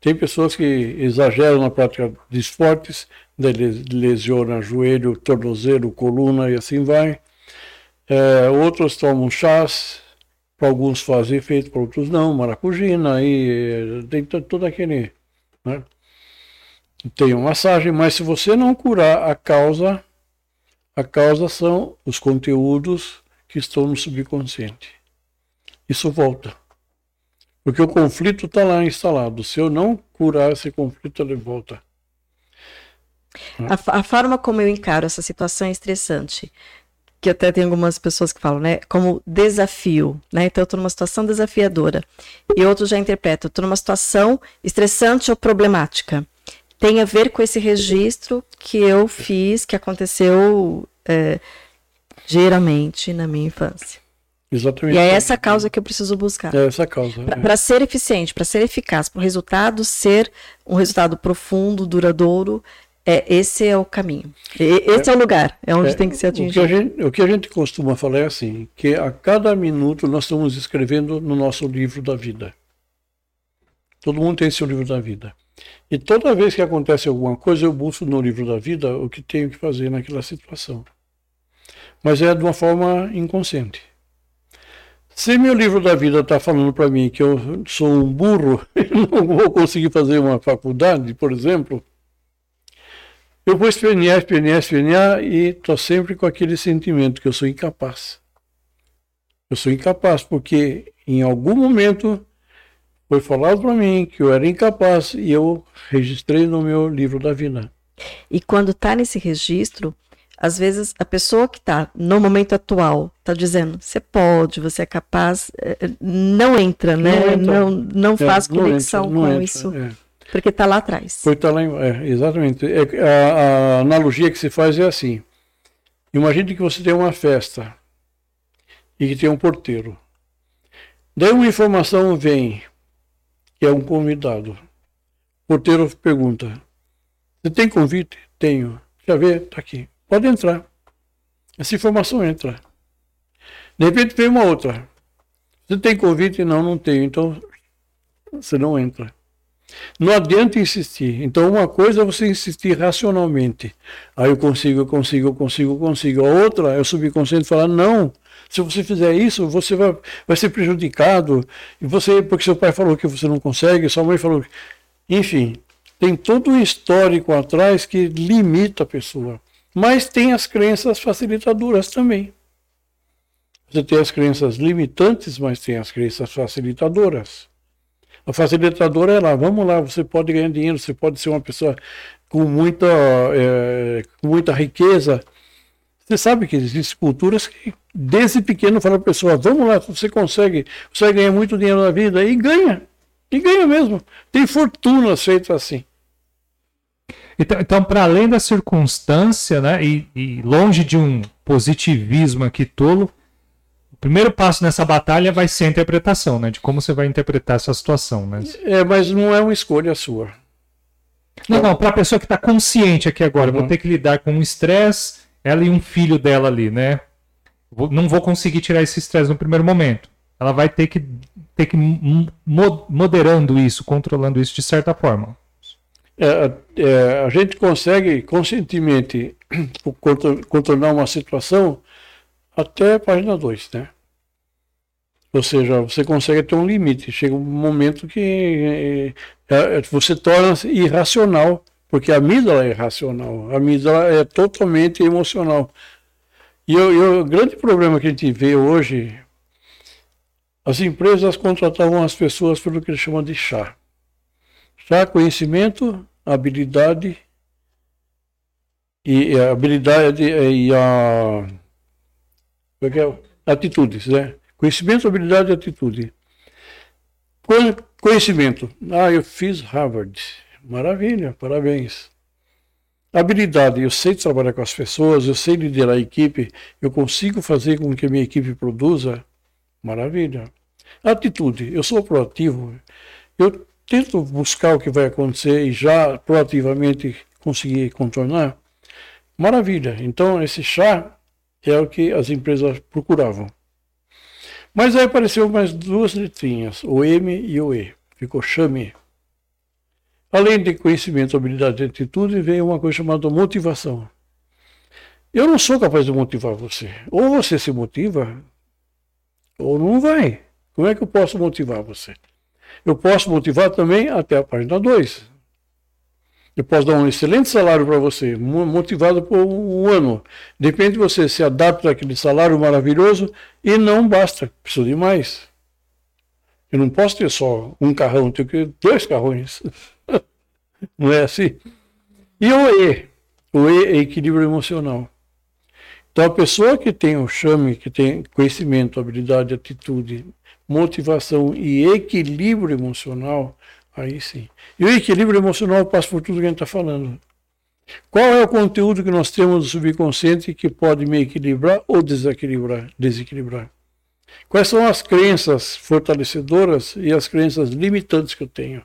Speaker 3: Tem pessoas que exageram na prática de esportes, lesiona joelho, tornozelo, coluna e assim vai. É, outros tomam chás, para alguns faz efeito, para outros não, maracujina, aí tem todo aquele. Né? Tem uma massagem, mas se você não curar a causa, a causa são os conteúdos que estão no subconsciente. Isso volta. Porque o conflito está lá instalado. Se eu não curar esse conflito, ele volta.
Speaker 1: A, a, forma como eu encaro essa situação é estressante que até tem algumas pessoas que falam, né, como desafio, né? Então eu estou numa situação desafiadora. E outros já interpretam, estou numa situação estressante ou problemática. Tem a ver com esse registro que eu fiz, que aconteceu é, geralmente na minha infância.
Speaker 3: Exatamente.
Speaker 1: E é essa causa que eu preciso buscar.
Speaker 3: É essa causa.
Speaker 1: Para é. ser eficiente, para ser eficaz, para o resultado ser um resultado profundo, duradouro, é, esse é o caminho. Esse é, é o lugar, é onde é, tem que ser atingido.
Speaker 3: O que, gente, o que, a gente, costuma falar é assim, que a cada minuto nós estamos escrevendo no nosso livro da vida. Todo mundo tem seu livro da vida. E toda vez que acontece alguma coisa, eu busco no livro da vida o que tenho que fazer naquela situação. Mas é de uma forma inconsciente. Se meu livro da vida está falando para mim que eu sou um burro e não vou conseguir fazer uma faculdade, por exemplo, eu vou espernear, espernear, espernear e estou sempre com aquele sentimento que eu sou incapaz. Eu sou incapaz porque em algum momento foi falado para mim que eu era incapaz e eu registrei no meu livro da vida.
Speaker 1: E quando está nesse registro, às vezes a pessoa que está no momento atual está dizendo você pode, você é capaz, eh, não entra, né? Não, entra. não, não faz é, conexão não entra, com entra, isso. É. Porque está lá atrás.
Speaker 3: Porque está lá, é, exatamente. É, a, a, analogia que se faz é assim. Imagine que você tem uma festa e que tem um porteiro. Daí uma informação vem, que é um convidado. O porteiro pergunta: Você tem convite? Tenho. Já vê? Tá aqui. Pode entrar. Essa informação entra. De repente vem uma outra. Você tem convite? Não, não tenho. Então você não entra. Não adianta insistir. Então, uma coisa é você insistir racionalmente. Aí eu consigo, eu consigo, eu consigo, eu consigo. A outra é o subconsciente falar: não. Se você fizer isso, você vai, vai ser prejudicado. E você, porque seu pai falou que você não consegue, sua mãe falou. Enfim, tem todo um histórico atrás que limita a pessoa. Mas tem as crenças facilitadoras também. Você tem as crenças limitantes, mas tem as crenças facilitadoras. A facilitadora é lá, vamos lá, você pode ganhar dinheiro, você pode ser uma pessoa com muita, é, muita riqueza. Você sabe que existem culturas que desde pequeno falam para a pessoa, vamos lá, você consegue, você vai ganhar muito dinheiro na vida, e ganha. E ganha mesmo. Tem fortunas feitas assim.
Speaker 2: Então, então para além da circunstância, né, e, e longe de um positivismo aqui tolo, primeiro passo nessa batalha vai ser a interpretação, né? De como você vai interpretar essa situação, né?
Speaker 3: É, mas não é uma escolha sua.
Speaker 2: Não, não, para a pessoa que está consciente aqui agora, uhum. vou ter que lidar com um estresse, ela e um filho dela ali, né? Vou, não vou conseguir tirar esse estresse no primeiro momento. Ela vai ter que ter que moderando isso, controlando isso de certa forma.
Speaker 3: É, é, a gente consegue conscientemente contornar uma situação até a página 2, né? Ou seja, você consegue ter um limite. Chega um momento que é, é, você torna-se irracional, porque a amígdala é irracional. A amígdala é totalmente emocional. E, o grande problema que a gente vê hoje, as empresas contratavam as pessoas pelo que eles chamam de chá. Chá, conhecimento, habilidade e, a habilidade e a é atitudes, né? Conhecimento, habilidade e atitude. Conhecimento. Ah, eu fiz Harvard. Maravilha, parabéns. Habilidade, eu sei trabalhar com as pessoas, eu sei liderar a equipe, eu consigo fazer com que a minha equipe produza. Maravilha. Atitude, eu sou proativo, eu tento buscar o que vai acontecer e já proativamente conseguir contornar. Maravilha. Então, esse chá é o que as empresas procuravam. Mas aí apareceu mais duas letrinhas, o M e o E. Ficou chame. Além de conhecimento, habilidade e atitude, veio uma coisa chamada motivação. Eu não sou capaz de motivar você. Ou você se motiva, ou não vai. Como é que eu posso motivar você? Eu posso motivar também até a página 2. Eu posso dar um excelente salário para você, motivado por um ano. Depende de você se adapta àquele salário maravilhoso e não basta, precisa de mais. Eu não posso ter só um carrão, tenho que ter dois carrões. não é assim? E o E? O E é equilíbrio emocional. Então a pessoa que tem o chame, que tem conhecimento, habilidade, atitude, motivação e equilíbrio emocional, Aí sim. E o equilíbrio emocional passa por tudo que a gente está falando. Qual é o conteúdo que nós temos do subconsciente que pode me equilibrar ou desequilibrar? desequilibrar? Quais são as crenças fortalecedoras e as crenças limitantes que eu tenho?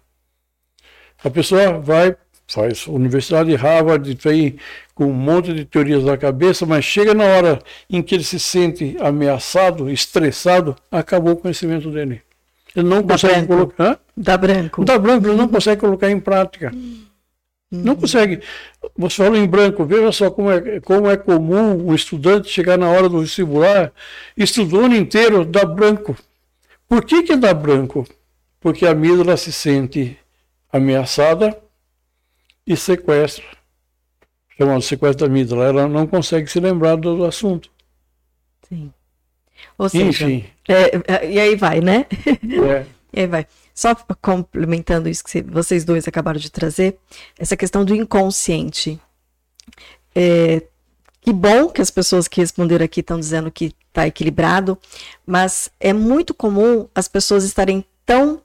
Speaker 3: A pessoa vai, faz Universidade de Harvard, vem com um monte de teorias na cabeça, mas chega na hora em que ele se sente ameaçado, estressado, acabou o conhecimento dele. Ele não Dá consegue branco. colocar.
Speaker 1: Dá branco.
Speaker 3: Dá branco, ele não consegue colocar em prática. Não consegue. Você falou em branco, veja só como é, como é comum um estudante chegar na hora do vestibular, estudou o ano inteiro, dá branco. Por que, que dá branco? Porque a amígdala se sente ameaçada e sequestra. Chamado sequestro da amígdala. Ela não consegue se lembrar do assunto.
Speaker 1: Sim. Ou seja, Enfim. É, é, e aí vai, né? É. e aí vai. Só complementando isso que vocês dois acabaram de trazer, essa questão do inconsciente. É, que bom que as pessoas que responderam aqui estão dizendo que está equilibrado, mas é muito comum as pessoas estarem tão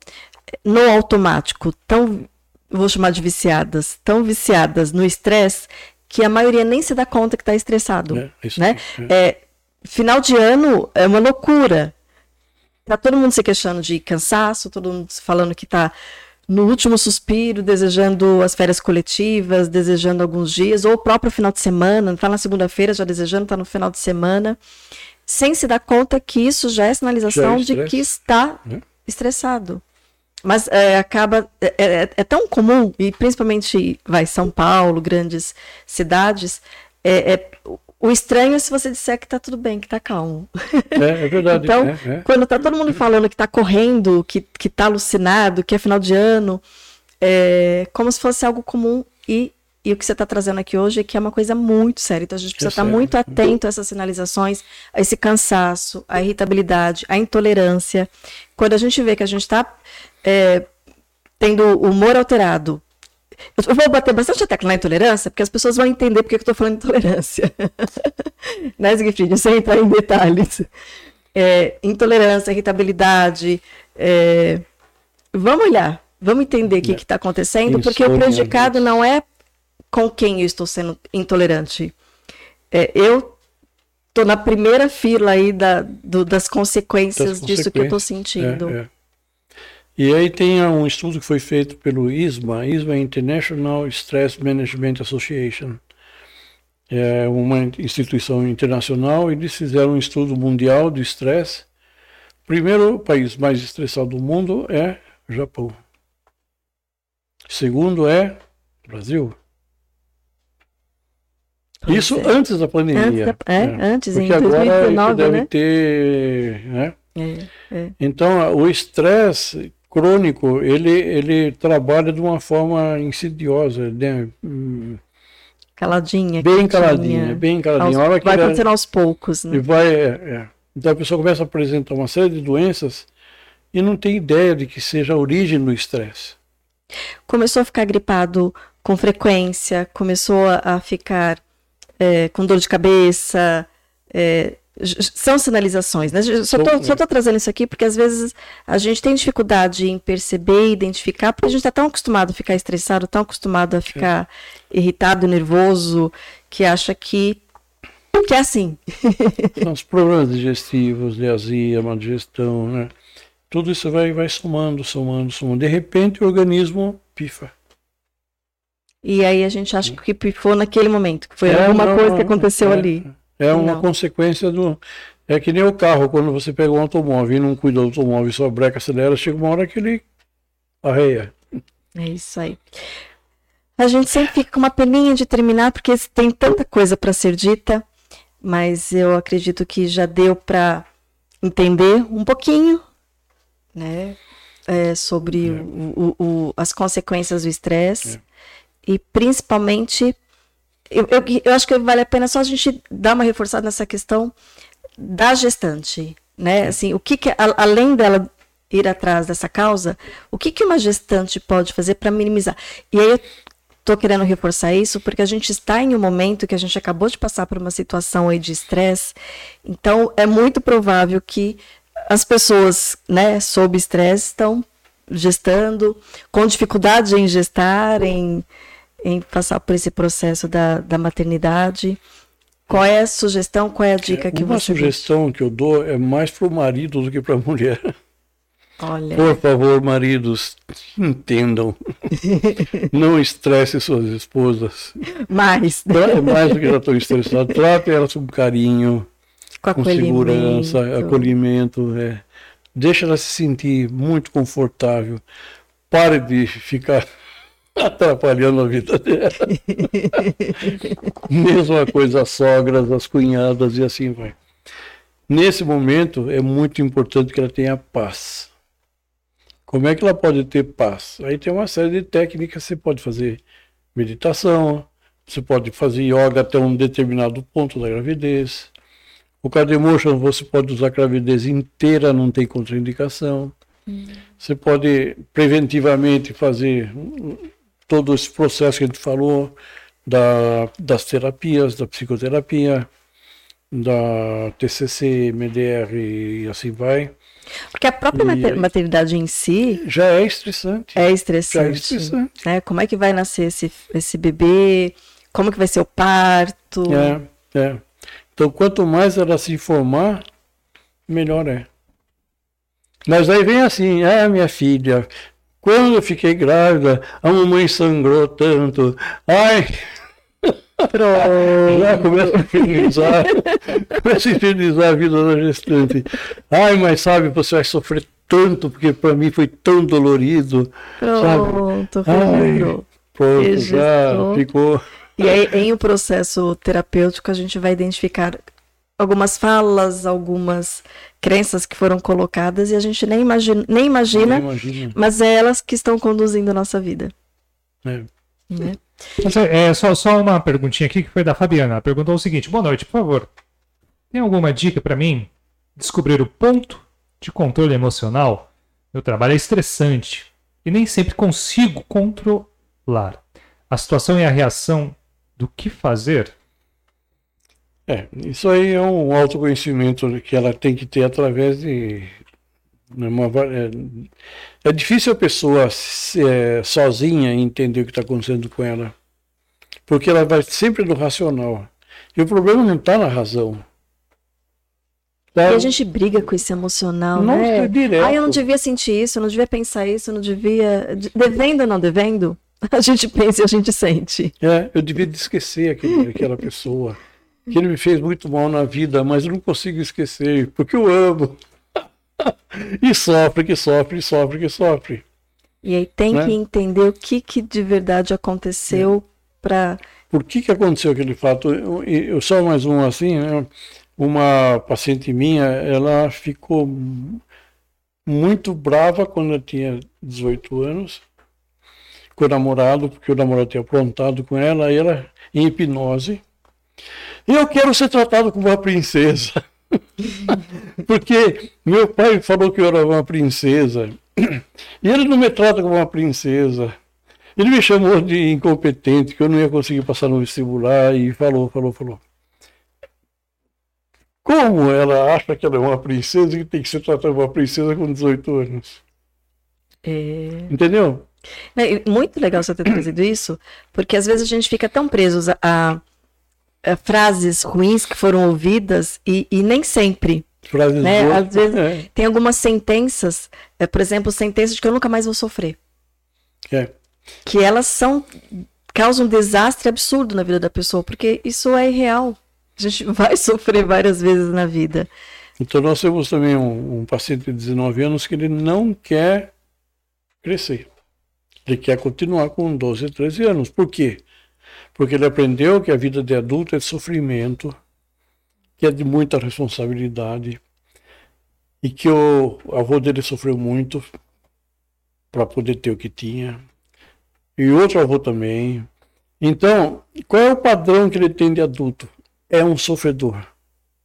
Speaker 1: no automático, tão, vou chamar de viciadas, tão viciadas no estresse, que a maioria nem se dá conta que está estressado. É, isso, né? É. é final de ano é uma loucura. Tá todo mundo se queixando de cansaço, todo mundo falando que tá no último suspiro, desejando as férias coletivas, desejando alguns dias, ou o próprio final de semana, está na segunda-feira já desejando, está no final de semana, sem se dar conta que isso já é sinalização já é de que está é. estressado. Mas é, acaba. É, é, é, tão comum, e principalmente vai São Paulo, grandes cidades, é, é o estranho é se você disser que tá tudo bem, que tá calmo.
Speaker 3: É, é verdade.
Speaker 1: então,
Speaker 3: é,
Speaker 1: é. quando tá todo mundo falando que tá correndo, que, que tá alucinado, que é final de ano, é como se fosse algo comum e, e o que você está trazendo aqui hoje é que é uma coisa muito séria. Então a gente precisa estar tá muito atento a essas sinalizações, a esse cansaço, a irritabilidade, a intolerância. Quando a gente vê que a gente está é, tendo humor alterado, eu vou bater bastante a tecla na intolerância, porque as pessoas vão entender porque eu estou falando de intolerância. né, Siegfried? Sem entrar em detalhes. É, intolerância, irritabilidade. É... Vamos olhar, vamos entender o que está acontecendo, porque o prejudicado não é com quem eu estou sendo intolerante. É, eu estou na primeira fila aí da, do, das, consequências das, consequências disso que eu estou sentindo. É, é.
Speaker 3: E aí tem um estudo que foi feito pelo ISMA, ISMA International Stress Management Association. É uma instituição internacional, eles fizeram um estudo mundial de estresse. O primeiro país mais estressado do mundo é Japão. Segundo é Brasil. Isso é. antes da pandemia.
Speaker 1: Antes, da, é, é. antes
Speaker 3: Porque
Speaker 1: em 2019,
Speaker 3: agora deve
Speaker 1: né?
Speaker 3: ter. Né? É, é. Então, o estresse crônico, ele, ele trabalha de uma forma insidiosa, né?
Speaker 1: Caladinha.
Speaker 3: Bem caladinha, bem caladinha.
Speaker 1: Aos, vai acontecendo aos poucos, né?
Speaker 3: E vai, é, é. Então a pessoa começa a apresentar uma série de doenças e não tem ideia de que seja a origem do estresse.
Speaker 1: Começou a ficar gripado com frequência, começou a ficar é, com dor de cabeça, é, são sinalizações, né? Só estou trazendo isso aqui porque às vezes a gente tem dificuldade em perceber e identificar, porque a gente está tão acostumado a ficar estressado, tão acostumado a ficar é. irritado, nervoso, que acha que, que é assim.
Speaker 3: Os problemas digestivos, de azia, má digestão, né? Tudo isso vai, vai somando, somando, somando. De repente o organismo pifa.
Speaker 1: E aí a gente acha que pifou naquele momento, que foi é, alguma não, coisa que aconteceu
Speaker 3: é,
Speaker 1: ali.
Speaker 3: É uma não. consequência do. É que nem o carro, quando você pega um automóvel e não cuida do automóvel e só breca, acelera, chega uma hora que ele arreia.
Speaker 1: É isso aí. A gente sempre fica com uma peninha de terminar, porque tem tanta coisa para ser dita, mas eu acredito que já deu para entender um pouquinho, né, é, sobre é. O, o, o, as consequências do estresse é. e principalmente eu, eu, eu, acho que vale a pena só a gente dar uma reforçada nessa questão da gestante, né? Assim, o que, que além dela ir atrás dessa causa, o que, que uma gestante pode fazer para minimizar? E aí eu estou querendo reforçar isso porque a gente está em um momento que a gente acabou de passar por uma situação aí de estresse, então é muito provável que as pessoas, né, sob estresse estão gestando, com dificuldade em gestar, em em passar por esse processo da, da maternidade. Qual é a sugestão, qual é a dica que
Speaker 3: Uma
Speaker 1: você
Speaker 3: Uma sugestão que eu dou é mais para o marido do que para a mulher.
Speaker 1: Olha.
Speaker 3: Por favor, maridos, entendam. Não estresse suas esposas.
Speaker 1: Mais.
Speaker 3: É mais do que já estão estressadas. Trate elas com carinho, com, com segurança, acolhimento. É. Deixa ela se sentir muito confortável. Pare de ficar atrapalhando a vida dela. Mesma coisa as sogras, as cunhadas e assim vai. Nesse momento é muito importante que ela tenha paz. Como é que ela pode ter paz? Aí tem uma série de técnicas, você pode fazer meditação, você pode fazer yoga até um determinado ponto da gravidez. O Cardemotion você pode usar a gravidez inteira, não tem contraindicação. Hum. Você pode preventivamente fazer todo esse processo que a gente falou da, das terapias, da psicoterapia, da TCC, MDR e assim vai.
Speaker 1: Porque a própria e, maternidade em si
Speaker 3: já é estressante.
Speaker 1: É estressante. Já é estressante. Né? Como é que vai nascer esse, esse bebê? Como que vai ser o parto?
Speaker 3: É, é. Então, quanto mais ela se informar, melhor é. Mas aí vem assim, é minha filha, Quando eu fiquei grávida, a mamãe sangrou tanto. Ai, Pronto. Já começa a infernizar, começa a infernizar a vida da gestante. Ai, mas sabe, você vai sofrer tanto, porque para mim foi tão dolorido.
Speaker 1: Pronto, Ai,
Speaker 3: pronto, já ficou.
Speaker 1: E aí, em o um processo terapêutico, a gente vai identificar algumas falas, algumas crenças que foram colocadas e a gente nem imagina, nem imagina, nem imagina. mas é elas que estão conduzindo a nossa vida.
Speaker 3: É.
Speaker 2: Né? É, só, só uma perguntinha aqui que foi da Fabiana. Ela perguntou o seguinte: Boa noite, por favor. Tem alguma dica para mim descobrir o ponto de controle emocional? Meu trabalho é estressante e nem sempre consigo controlar. A situação e a reação do que fazer?
Speaker 3: É, isso aí é um autoconhecimento que ela tem que ter através de. Né, uma, é, é difícil a pessoa é, sozinha entender o que está acontecendo com ela, porque ela vai sempre no racional. E o problema não está na razão.
Speaker 1: Tá? E a gente briga com esse emocional,
Speaker 3: não
Speaker 1: né?
Speaker 3: Direto.
Speaker 1: Ah, eu não devia sentir isso, eu não devia pensar isso, eu não devia. Devendo ou não devendo, a gente pensa e a gente sente.
Speaker 3: É, eu devia esquecer aquele, aquela pessoa. Que ele me fez muito mal na vida, mas eu não consigo esquecer, porque eu amo. e sofre, que sofre, que sofre, que sofre.
Speaker 1: E aí tem né? que entender o que, que de verdade aconteceu é. para.
Speaker 3: Por que, que aconteceu aquele fato? Eu, eu, só mais um assim, né? uma paciente minha, ela ficou muito brava quando eu tinha 18 anos, com o namorado, porque o namorado tinha aprontado com ela, e ela em hipnose. Eu quero ser tratado como uma princesa. Porque meu pai falou que eu era uma princesa. E ele não me trata como uma princesa. Ele me chamou de incompetente, que eu não ia conseguir passar no vestibular e falou, falou, falou. Como ela acha que ela é uma princesa e tem que ser tratada como uma princesa com 18 anos?
Speaker 1: É...
Speaker 3: Entendeu?
Speaker 1: É muito legal você ter trazido isso, porque às vezes a gente fica tão preso a, a frases ruins que foram ouvidas e, e nem sempre
Speaker 3: Frases
Speaker 1: né?
Speaker 3: boas.
Speaker 1: Às vezes é. tem algumas sentenças, é, por exemplo, sentenças de que eu nunca mais vou sofrer.
Speaker 3: É.
Speaker 1: Que elas são causam um desastre absurdo na vida da pessoa, porque isso é irreal. A gente vai sofrer várias vezes na vida.
Speaker 3: Então nós temos também um, um paciente de 19 anos que ele não quer crescer. Ele quer continuar com 12, 13 anos. Por quê? Porque ele aprendeu que a vida de adulto é sofrimento, que é de muita responsabilidade e que o avô dele sofreu muito para poder ter o que tinha e outro avô também. Então, qual é o padrão que ele tem de adulto? É um sofredor.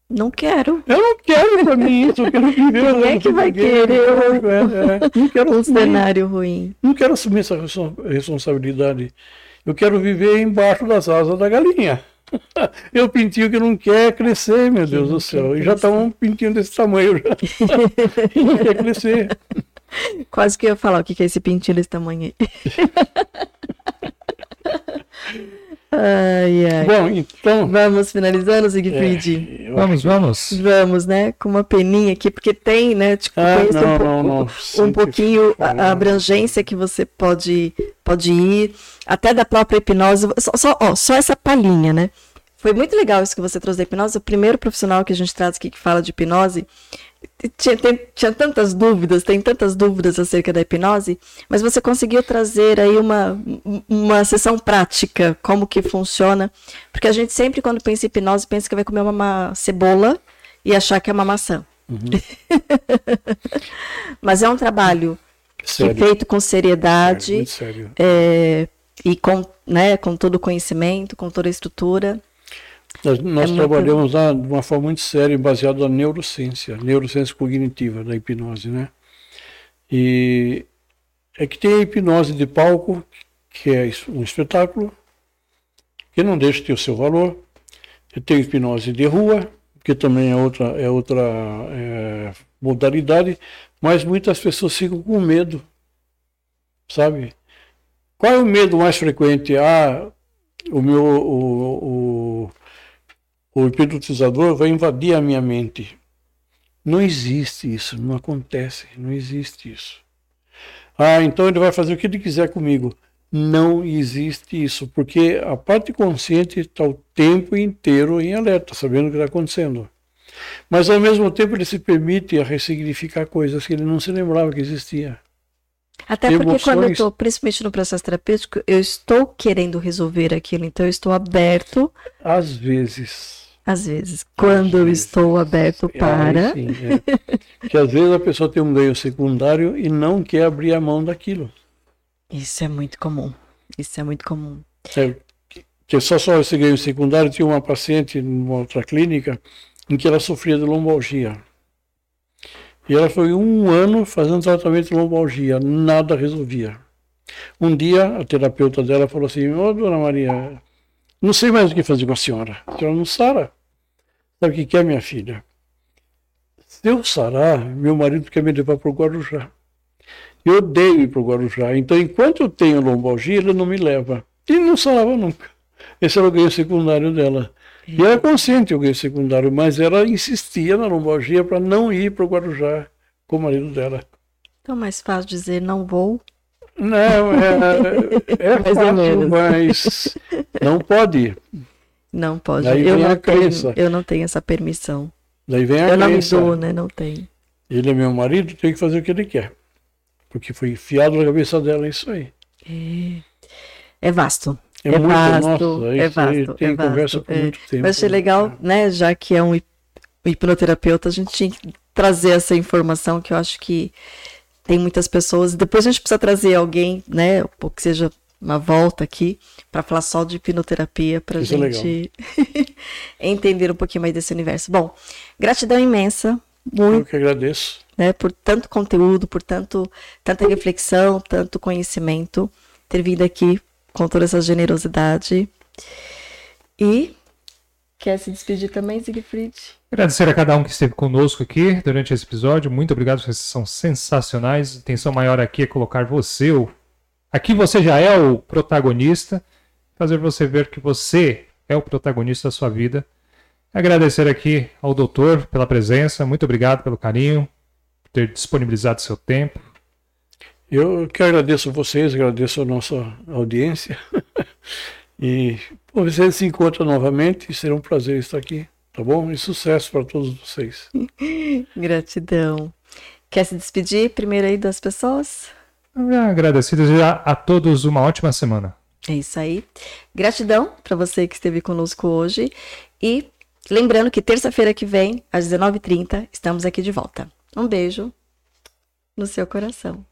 Speaker 1: Não quero.
Speaker 3: Eu não quero para mim isso, eu quero viver.
Speaker 1: Quem é que vai querer
Speaker 3: é, é, não quero
Speaker 1: um assumir, cenário ruim?
Speaker 3: Não quero assumir essa responsabilidade. Eu quero viver embaixo das asas da galinha. E o pintinho que não quer crescer, meu Deus do céu. E já está um pintinho desse tamanho. Já. não quer crescer.
Speaker 1: Quase que eu ia falar o que é esse pintinho desse tamanho aí. Ai, ai.
Speaker 3: Bom, então.
Speaker 1: Vamos finalizando, Siegfried?
Speaker 2: É, vamos, vamos.
Speaker 1: Vamos, né? Com uma peninha aqui, porque tem, né? Tipo,
Speaker 3: ah, não,
Speaker 1: um,
Speaker 3: não,
Speaker 1: não, um pouquinho a, a, abrangência que você pode, pode ir, até da própria hipnose. Só, só, ó, só essa palhinha, né? Foi muito legal isso que você trouxe da hipnose. O primeiro profissional que a gente traz aqui que fala de hipnose tinha, tem, tinha tantas dúvidas, tem tantas dúvidas acerca da hipnose, mas você conseguiu trazer aí uma, uma sessão prática, como que funciona, porque a gente sempre, quando pensa em hipnose, pensa que vai comer uma cebola e achar que é uma maçã. Uhum. mas é um trabalho feito com seriedade é, e com, né, com todo o conhecimento, com toda a estrutura.
Speaker 3: Nós, nós é trabalhamos muito... lá de uma forma muito séria, baseado na neurociência, neurociência cognitiva da hipnose, né? E é que tem a hipnose de palco, que é um espetáculo, que não deixa de ter o seu valor. E tem hipnose de rua, que também é outra, é outra é, modalidade, mas muitas pessoas ficam com medo, sabe? Qual é o medo mais frequente? Ah, o meu, o, o, o hipnotizador vai invadir a minha mente. Não existe isso, não acontece, não existe isso. Ah, então ele vai fazer o que ele quiser comigo. Não existe isso, porque a parte consciente está o tempo inteiro em alerta, sabendo o que está acontecendo. Mas ao mesmo tempo ele se permite a ressignificar coisas que ele não se lembrava que existia.
Speaker 1: Até porque Emoções... quando eu estou, principalmente no processo terapêutico, eu estou querendo resolver aquilo, então eu estou aberto.
Speaker 3: Às vezes.
Speaker 1: Às vezes, quando eu estou aberto para. sim,
Speaker 3: é. que às vezes a pessoa tem um ganho secundário e não quer abrir a mão daquilo.
Speaker 1: Isso é muito comum. Isso é muito comum.
Speaker 3: É, que só só esse ganho secundário tinha uma paciente numa outra clínica em que ela sofria de lombalgia. E ela foi um ano fazendo tratamento de lombalgia, nada resolvia. Um dia, a terapeuta dela falou assim: Ô, oh, dona Maria, não sei mais o que fazer com a senhora. A senhora não sara. Sabe o que é, minha filha? Se eu sarar, meu marido quer me levar para o Guarujá. Eu odeio ir para o Guarujá. Então, enquanto eu tenho lombalgia, ele não me leva. E não sarava nunca. Esse era o ganho secundário dela. E era consciente o ganho secundário, mas ela insistia na lombalgia para não ir para o Guarujá com o marido dela.
Speaker 1: Então é mais fácil dizer não vou?
Speaker 3: Não, é, é fácil, mas não pode ir.
Speaker 1: Não pode. Daí eu, não tenho, eu não tenho essa permissão.
Speaker 3: Daí vem a
Speaker 1: eu crença. não me dou, né? Não tenho.
Speaker 3: Ele é meu marido, tem que fazer o que ele quer. Porque foi enfiado na cabeça dela isso aí.
Speaker 1: É, é vasto.
Speaker 3: É, é muito, vasto, nossa, é vasto. Tem é vasto, conversa por é. muito tempo.
Speaker 1: Mas achei legal, né, já que é um hipnoterapeuta, a gente tinha que trazer essa informação que eu acho que tem muitas pessoas. Depois a gente precisa trazer alguém, né, que seja uma volta aqui para falar só de hipnoterapia para a é gente é entender um pouquinho mais desse universo. Bom, gratidão imensa. Muito,
Speaker 3: eu que agradeço.
Speaker 1: Né, por tanto conteúdo, por tanto, tanta reflexão, tanto conhecimento, ter vindo aqui com toda essa generosidade. E quer se despedir também, Siegfried?
Speaker 2: Agradecer a cada um que esteve conosco aqui durante esse episódio. Muito obrigado, vocês são sensacionais. A intenção maior aqui é colocar você. O... Aqui você já é o protagonista, fazer você ver que você é o protagonista da sua vida. Agradecer aqui ao doutor pela presença. Muito obrigado pelo carinho, por ter disponibilizado seu tempo.
Speaker 3: Eu que agradeço vocês, agradeço a nossa audiência. e por vocês se encontram novamente, será um prazer estar aqui, tá bom? E sucesso para todos vocês.
Speaker 1: Gratidão. Quer se despedir primeiro aí das pessoas?
Speaker 2: Agradecido já a todos uma ótima semana.
Speaker 1: É isso aí. Gratidão para você que esteve conosco hoje. E lembrando que terça-feira que vem, às 19h30, estamos aqui de volta. Um beijo no seu coração.